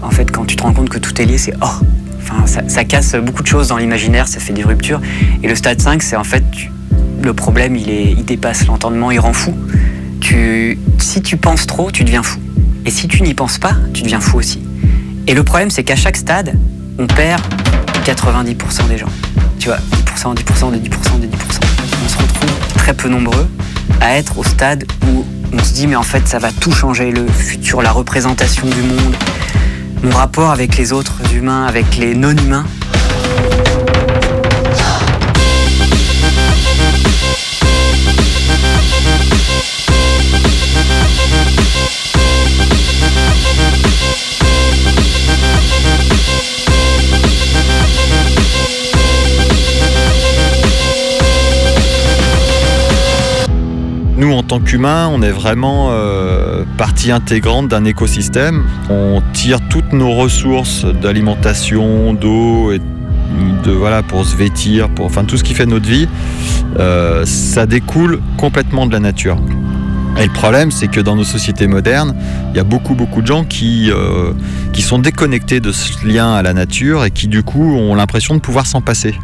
en fait, quand tu te rends compte que tout est lié, c'est oh ça, casse beaucoup de choses dans l'imaginaire, ça fait des ruptures. Et le stade 5, c'est en fait, le problème, il, est, il dépasse l'entendement, il rend fou. Si tu penses trop, tu deviens fou. Et si tu n'y penses pas, tu deviens fou aussi. Et le problème, c'est qu'à chaque stade, on perd 90% des gens. Tu vois, 10%, 10%, de 10%, de 10%. On se retrouve très peu nombreux à être au stade où on se dit, mais en fait, ça va tout changer, le futur, la représentation du monde, mon rapport avec les autres humains, avec les non-humains. Nous, en tant qu'humains, on est vraiment euh, partie intégrante d'un écosystème. On tire toutes nos ressources d'alimentation, d'eau, de voilà pour se vêtir, pour enfin tout ce qui fait notre vie. euh, ça découle complètement de la nature. Et le problème, c'est que dans nos sociétés modernes, il y a beaucoup, beaucoup de gens qui, euh, qui sont déconnectés de ce lien à la nature et qui, du coup, ont l'impression de pouvoir s'en passer.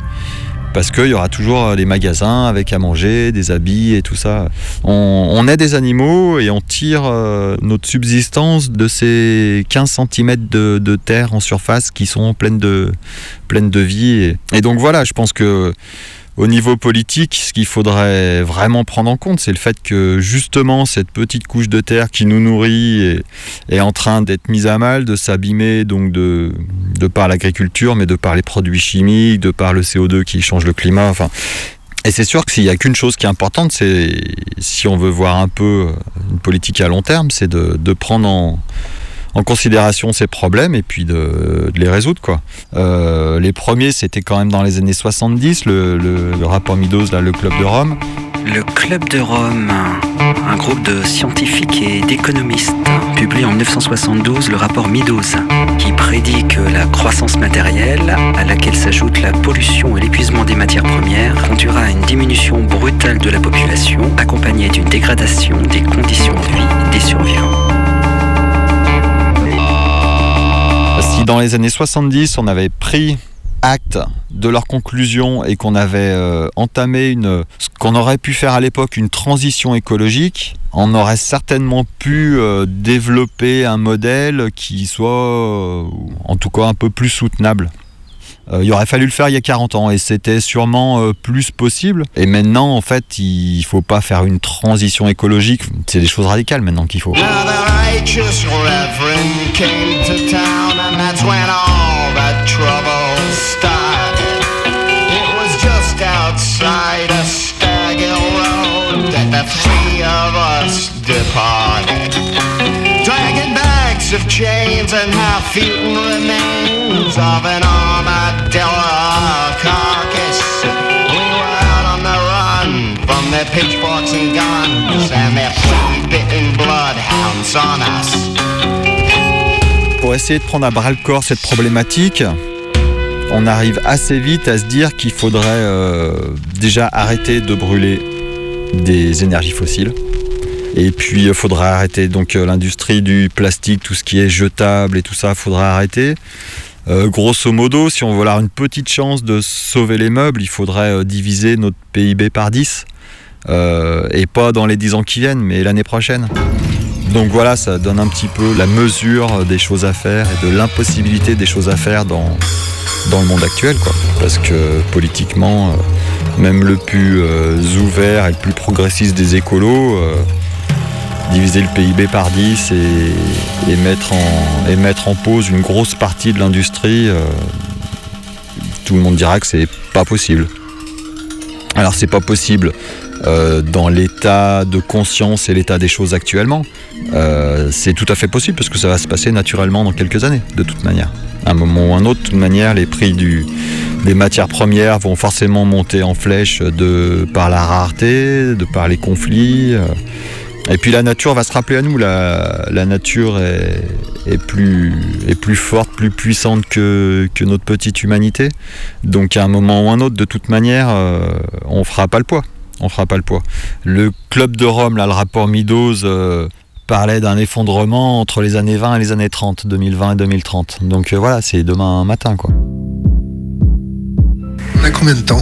Parce qu'il y aura toujours des magasins avec à manger, des habits et tout ça. On, on est des animaux et on tire euh, notre subsistance de ces 15 cm de, terre en surface qui sont pleines de, pleines de vie. Et donc voilà, je pense que au niveau politique, ce qu'il faudrait vraiment prendre en compte, c'est le fait que justement cette petite couche de terre qui nous nourrit est, en train d'être mise à mal, de s'abîmer, donc de, de par l'agriculture, mais de par les produits chimiques, de par le CO2 qui change le climat. Enfin, et c'est sûr que s'il n'y a qu'une chose qui est importante, c'est si on veut voir un peu une politique à long terme, c'est de, de prendre en, en considération ces problèmes et puis de, les résoudre. Quoi. Euh, les premiers, c'était quand même dans les années 70, le, rapport Midos, là, le Club de Rome. Le Club de Rome, un groupe de scientifiques et d'économistes, publie en 1972 le rapport Meadows, qui prédit que la croissance matérielle, à laquelle s'ajoute la pollution et l'épuisement des matières premières, conduira à une diminution brutale de la population, accompagnée d'une dégradation des conditions de vie des survivants. Si dans les années 70, on avait pris acte de leurs conclusions et qu'on avait euh, entamé ce qu'on aurait pu faire à l'époque une transition écologique, on aurait certainement pu euh, développer un modèle qui soit euh, en tout cas un peu plus soutenable. Euh, il aurait fallu le faire il y a 40 ans et c'était sûrement euh, plus possible. Et maintenant, en fait, il faut pas faire une transition écologique. C'est des choses radicales maintenant qu'il faut. Bags of chains and half-eaten remains of an armadillo carcass. We were out on the run from their pitchforks and guns and their flea-bitten bloodhounds on us. essayer de prendre à bras le corps cette problématique, on arrive assez vite à se dire qu'il faudrait euh, déjà arrêter de brûler des énergies fossiles. Et puis il faudra arrêter donc euh, l'industrie du plastique, tout ce qui est jetable et tout ça, faudra arrêter. Euh, grosso modo, si on veut avoir une petite chance de sauver les meubles, il faudrait euh, diviser notre PIB par 10. Euh, et pas dans les 10 ans qui viennent, mais l'année prochaine. Donc voilà, ça donne un petit peu la mesure des choses à faire et de l'impossibilité des choses à faire dans, dans le monde actuel. Quoi. Parce que politiquement, euh, même le plus euh, ouvert et le plus progressiste des écolos, euh, diviser le PIB par 10 et, et mettre en, pause une grosse partie de l'industrie, euh, tout le monde dira que c'est pas possible. Alors c'est pas possible euh, dans l'état de conscience et l'état des choses actuellement. Euh, c'est tout à fait possible parce que ça va se passer naturellement dans quelques années, de toute manière. À un moment ou un autre, de toute manière, les prix des matières premières vont forcément monter en flèche de par la rareté, de par les conflits. Et puis la nature va se rappeler à nous. La, la nature est, est plus, est plus forte, plus puissante que, que notre petite humanité. Donc à un moment ou un autre, de toute manière, euh, on fera pas le poids. On fera pas le poids. Le club de Rome, là, le rapport Meadows, euh, parlait d'un effondrement entre les années 20 et les années 30, 2020 et 2030. Donc euh, voilà, c'est demain matin, quoi. On a combien de temps?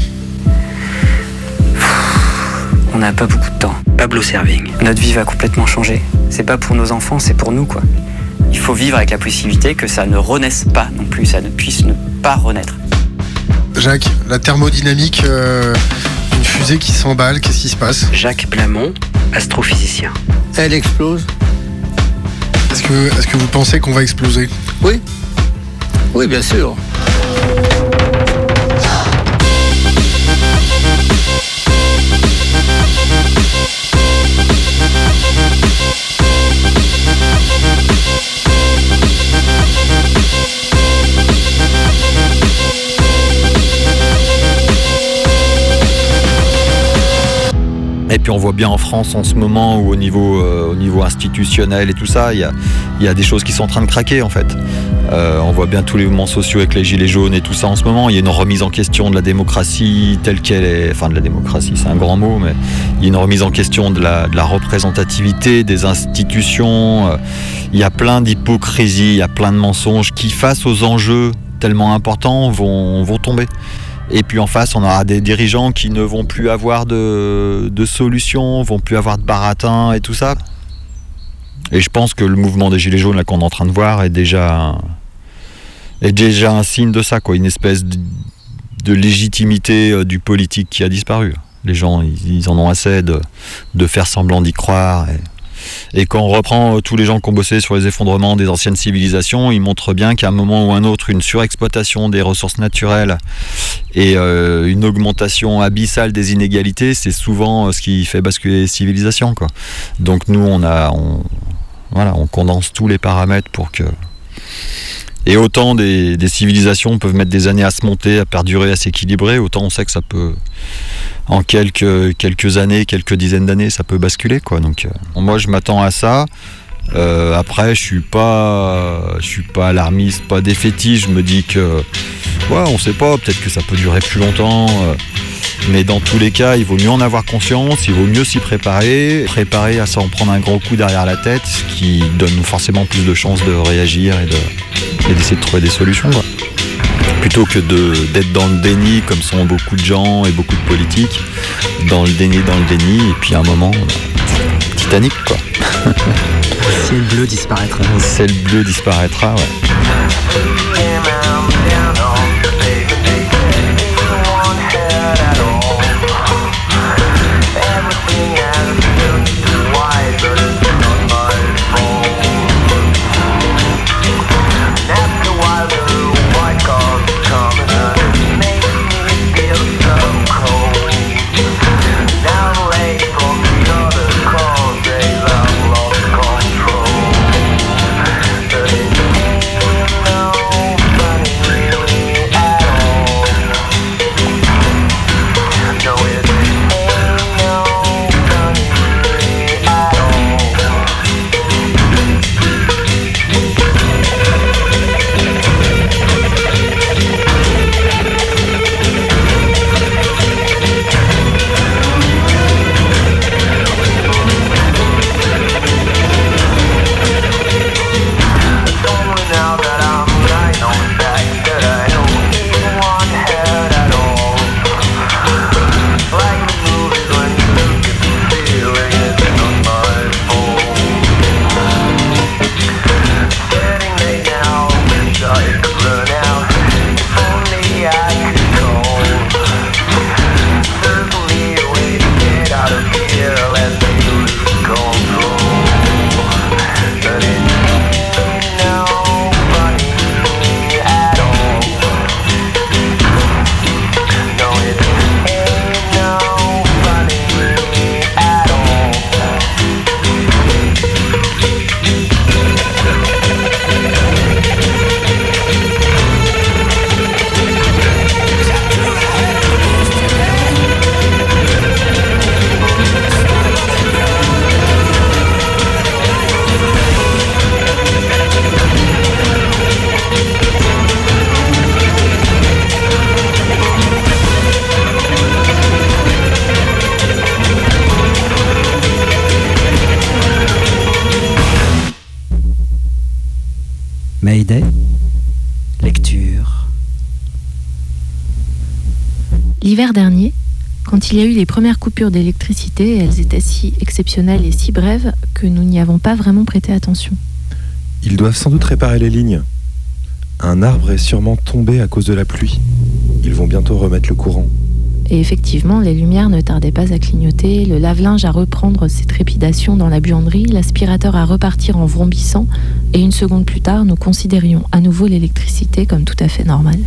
On n'a pas beaucoup de temps. Pablo Serving. Notre vie va complètement changer. C'est pas pour nos enfants, c'est pour nous, quoi. Il faut vivre avec la possibilité que ça ne renaisse pas non plus, ça ne puisse ne pas renaître. Jacques, la thermodynamique, euh, une fusée qui s'emballe, qu'est-ce qui se passe? Jacques Blamont, astrophysicien. Elle explose. Est-ce que, est que vous pensez qu'on va exploser? Oui. Oui, bien sûr. Et puis on voit bien en France en ce moment où au niveau, euh, institutionnel et tout ça, il y a, des choses qui sont en train de craquer en fait. Euh, on voit bien tous les mouvements sociaux avec les gilets jaunes et tout ça en ce moment. Il y a une remise en question de la démocratie telle qu'elle est, enfin de la démocratie c'est un grand mot, mais il y a une remise en question de la, représentativité des institutions. Euh, Il y a plein d'hypocrisie, il y a plein de mensonges qui face aux enjeux tellement importants vont tomber. Et puis en face, on aura des dirigeants qui ne vont plus avoir de, de solutions, vont plus avoir de baratin et tout ça. Et je pense que le mouvement des Gilets jaunes qu'on est en train de voir est déjà, est déjà un signe de ça, quoi, une espèce de, légitimité euh, du politique qui a disparu. Les gens, ils, en ont assez de, de faire semblant d'y croire. Et quand on reprend euh, tous les gens qui ont bossé sur les effondrements des anciennes civilisations, ils montrent bien qu'à un moment ou un autre, une surexploitation des ressources naturelles et euh, une augmentation abyssale des inégalités, c'est souvent euh, ce qui fait basculer les civilisations. Donc nous, on a, voilà, on condense tous les paramètres pour que. Et autant des civilisations peuvent mettre des années à se monter, à perdurer, à s'équilibrer, autant on sait que ça peut, en quelques, années, quelques dizaines d'années, ça peut basculer. Quoi. Donc, euh, moi, je m'attends à ça. Euh, après, je suis pas, je suis pas alarmiste, pas défaitiste. Je me dis que, ouais, on sait pas. Peut-être que ça peut durer plus longtemps. euh, mais dans tous les cas, il vaut mieux en avoir conscience. Il vaut mieux s'y préparer, préparer à s'en prendre un gros coup derrière la tête, ce qui donne forcément plus de chances de réagir et de, d'essayer de trouver des solutions. Plutôt que de- d'être dans le déni, comme sont beaucoup de gens et beaucoup de politiques, dans le déni, dans le déni, et puis à un moment, Titanic, quoi. Ciel bleu disparaîtra. Ciel bleu disparaîtra, ouais. Les premières coupures d'électricité, elles étaient si exceptionnelles et si brèves que nous n'y avons pas vraiment prêté attention. Ils doivent sans doute réparer les lignes. Un arbre est sûrement tombé à cause de la pluie. Ils vont bientôt remettre le courant. Et effectivement, les lumières ne tardaient pas à clignoter, le lave-linge à reprendre ses trépidations dans la buanderie, l'aspirateur à repartir en vrombissant, et une seconde plus tard, nous considérions à nouveau l'électricité comme tout à fait normale.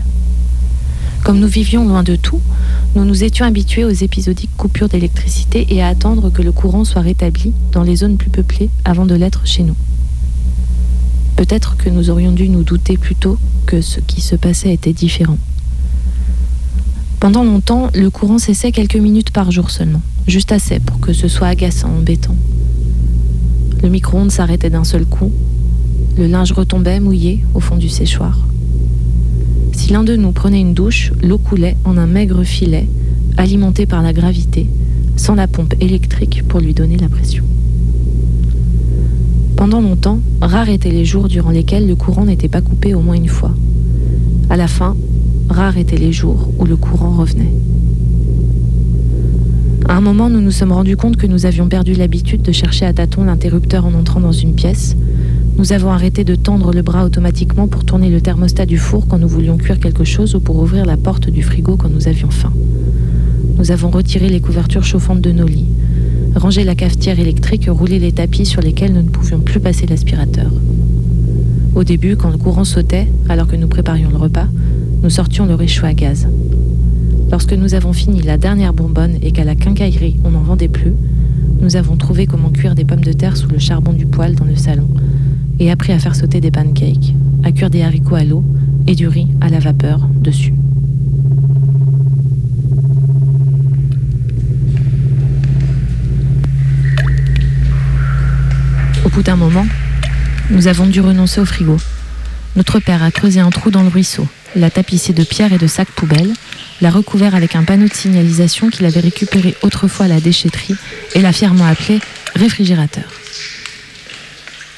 Comme nous vivions loin de tout, nous nous étions habitués aux épisodiques coupures d'électricité et à attendre que le courant soit rétabli dans les zones plus peuplées avant de l'être chez nous. Peut-être que nous aurions dû nous douter plus tôt que ce qui se passait était différent. Pendant longtemps, le courant cessait quelques minutes par jour seulement, juste assez pour que ce soit agaçant, embêtant. Le micro-ondes s'arrêtait d'un seul coup, le linge retombait mouillé au fond du séchoir. Si l'un de nous prenait une douche, l'eau coulait en un maigre filet, alimenté par la gravité, sans la pompe électrique pour lui donner la pression. Pendant longtemps, rares étaient les jours durant lesquels le courant n'était pas coupé au moins une fois. À la fin, rares étaient les jours où le courant revenait. À un moment, nous nous sommes rendus compte que nous avions perdu l'habitude de chercher à tâtons l'interrupteur en entrant dans une pièce. Nous avons arrêté de tendre le bras automatiquement pour tourner le thermostat du four quand nous voulions cuire quelque chose ou pour ouvrir la porte du frigo quand nous avions faim. Nous avons retiré les couvertures chauffantes de nos lits, rangé la cafetière électrique roulé les tapis sur lesquels nous ne pouvions plus passer l'aspirateur. Au début, quand le courant sautait, alors que nous préparions le repas, nous sortions le réchaud à gaz. Lorsque nous avons fini la dernière bonbonne et qu'à la quincaillerie on n'en vendait plus, nous avons trouvé comment cuire des pommes de terre sous le charbon du poêle dans le salon et appris à faire sauter des pancakes, à cuire des haricots à l'eau et du riz à la vapeur dessus. Au bout d'un moment, nous avons dû renoncer au frigo. Notre père a creusé un trou dans le ruisseau, l'a tapissé de pierres et de sacs poubelles, l'a recouvert avec un panneau de signalisation qu'il avait récupéré autrefois à la déchetterie et l'a fièrement appelé réfrigérateur.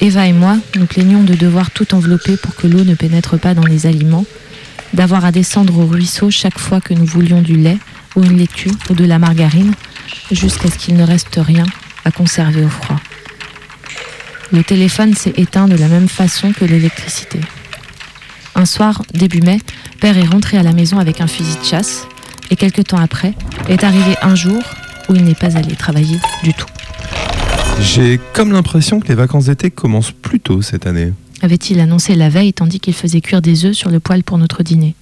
Eva et moi nous plaignions de devoir tout envelopper pour que l'eau ne pénètre pas dans les aliments, d'avoir à descendre au ruisseau chaque fois que nous voulions du lait ou une laitue ou de la margarine, jusqu'à ce qu'il ne reste rien à conserver au froid. Le téléphone s'est éteint de la même façon que l'électricité. Un soir, début mai, Père est rentré à la maison avec un fusil de chasse et quelque temps après est arrivé un jour où il n'est pas allé travailler du tout. J'ai comme l'impression que les vacances d'été commencent plus tôt cette année. Avait-il annoncé la veille tandis qu'il faisait cuire des œufs sur le poêle pour notre dîner?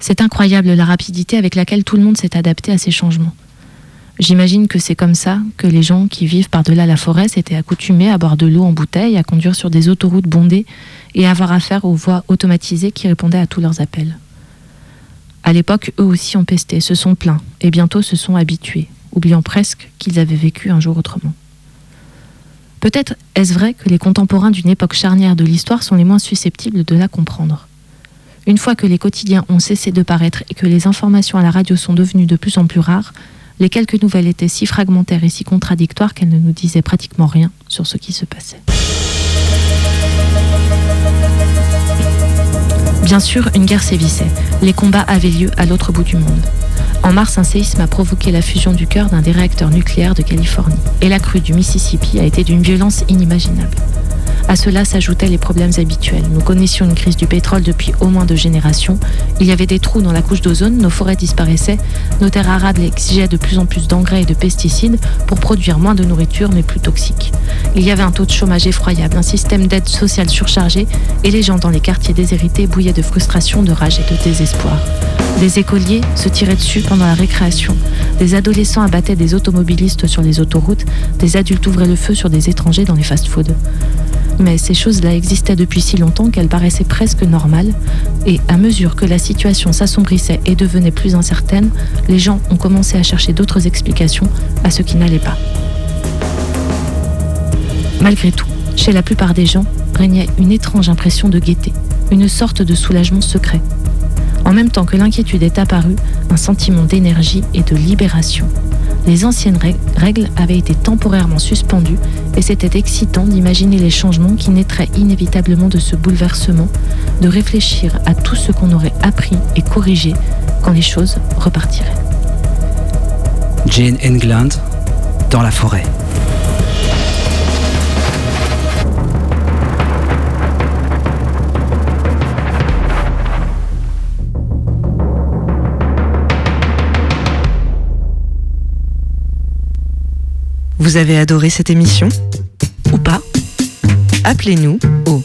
C'est incroyable la rapidité avec laquelle tout le monde s'est adapté à ces changements. J'imagine que c'est comme ça que les gens qui vivent par-delà la forêt s'étaient accoutumés à boire de l'eau en bouteille, à conduire sur des autoroutes bondées et à avoir affaire aux voies automatisées qui répondaient à tous leurs appels. À l'époque, eux aussi ont pesté, se sont plaints et bientôt se sont habitués, oubliant presque qu'ils avaient vécu un jour autrement. Peut-être est-ce vrai que les contemporains d'une époque charnière de l'histoire sont les moins susceptibles de la comprendre. Une fois que les quotidiens ont cessé de paraître et que les informations à la radio sont devenues de plus en plus rares, les quelques nouvelles étaient si fragmentaires et si contradictoires qu'elles ne nous disaient pratiquement rien sur ce qui se passait. Bien sûr, une guerre sévissait. Les combats avaient lieu à l'autre bout du monde. En mars, un séisme a provoqué la fusion du cœur d'un des réacteurs nucléaires de Californie. Et la crue du Mississippi a été d'une violence inimaginable. À cela s'ajoutaient les problèmes habituels. Nous connaissions une crise du pétrole depuis au moins deux générations. Il y avait des trous dans la couche d'ozone, nos forêts disparaissaient, nos terres arables exigeaient de plus en plus d'engrais et de pesticides pour produire moins de nourriture mais plus toxique. Il y avait un taux de chômage effroyable, un système d'aide sociale surchargé et les gens dans les quartiers déshérités bouillaient de frustration, de rage et de désespoir. Des écoliers se tiraient dessus pendant la récréation. Des adolescents abattaient des automobilistes sur les autoroutes. Des adultes ouvraient le feu sur des étrangers dans les fast-foods. Mais ces choses-là existaient depuis si longtemps qu'elles paraissaient presque normales, et à mesure que la situation s'assombrissait et devenait plus incertaine, les gens ont commencé à chercher d'autres explications à ce qui n'allait pas. Malgré tout, chez la plupart des gens régnait une étrange impression de gaieté, une sorte de soulagement secret. En même temps que l'inquiétude est apparue, un sentiment d'énergie et de libération. Les anciennes règ- règles avaient été temporairement suspendues et c'était excitant d'imaginer les changements qui naîtraient inévitablement de ce bouleversement, de réfléchir à tout ce qu'on aurait appris et corrigé quand les choses repartiraient. Jane England, dans la forêt. Vous avez adoré cette émission Ou pas? Appelez-nous au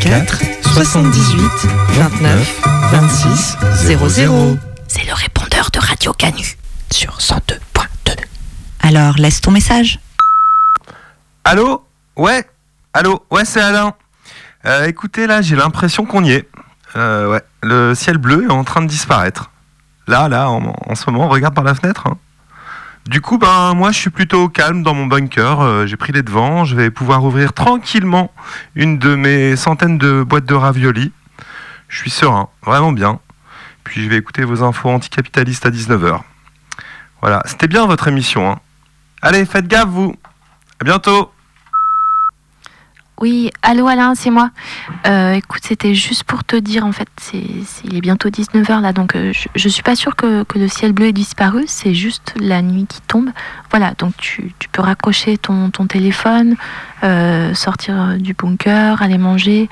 04 78 29 26 00. C'est le répondeur de Radio Canu sur 102.2. Alors laisse ton message. Allô? Ouais Allô? Ouais, c'est Alain. Euh, écoutez, là, j'ai l'impression qu'on y est. Euh, ouais, le ciel bleu est en train de disparaître. Là, là, en, en ce moment, on regarde par la fenêtre. hein. Du coup, ben, moi, je suis plutôt calme dans mon bunker. Euh, j'ai pris les devants. Je vais pouvoir ouvrir tranquillement une de mes centaines de boîtes de raviolis. Je suis serein, vraiment bien. Puis je vais écouter vos infos anticapitalistes à 19h. Voilà, c'était bien votre émission. hein. Allez, faites gaffe, vous. À bientôt. Oui, allô Alain, c'est moi. Euh, écoute, c'était juste pour te dire, en fait, c'est, c'est- il est bientôt 19h là, donc euh, je, je suis pas sûre que, que le ciel bleu ait disparu, c'est juste la nuit qui tombe. Voilà, donc tu, tu peux raccrocher ton, ton téléphone, euh, sortir du bunker, aller manger.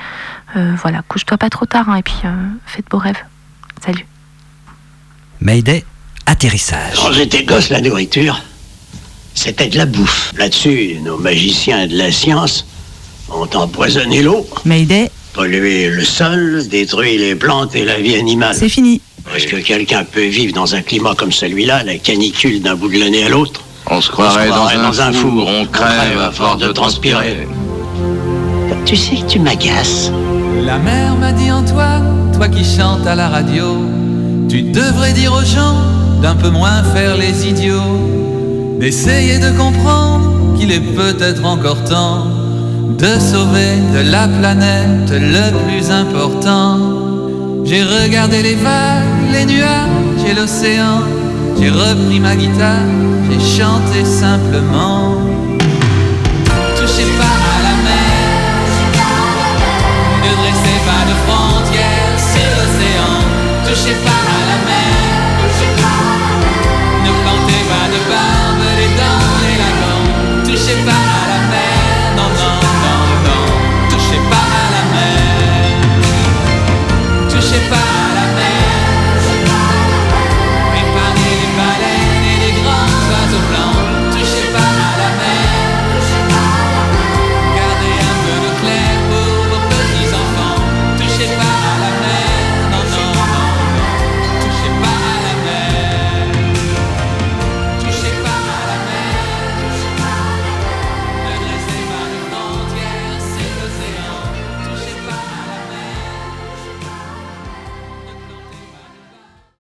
Euh, voilà, couche-toi pas trop tard, hein, et puis euh, fais de beaux rêves. Salut. Mayday, atterrissage. Quand j'étais gosse, la nourriture, c'était de la bouffe. Là-dessus, nos magiciens de la science ont empoisonné l'eau, Mayday, pollué le sol, détruit les plantes et la vie animale. c'est fini. Est-ce que quelqu'un peut vivre dans un climat comme celui-là, la canicule d'un bout de l'année à l'autre? On se croirait, dans, un, four, on crève à force de transpirer. Tu sais que tu m'agaces. La mère m'a dit Antoine, toi qui chantes à la radio, tu devrais dire aux gens d'un peu moins faire les idiots, d'essayer de comprendre qu'il est peut-être encore temps de sauver de la planète le plus important. J'ai regardé les vagues, les nuages et l'océan. J'ai repris ma guitare, j'ai chanté simplement. Touchez pas à la mer, ne dressez pas de frontières, c'est l'océan. Touchez pas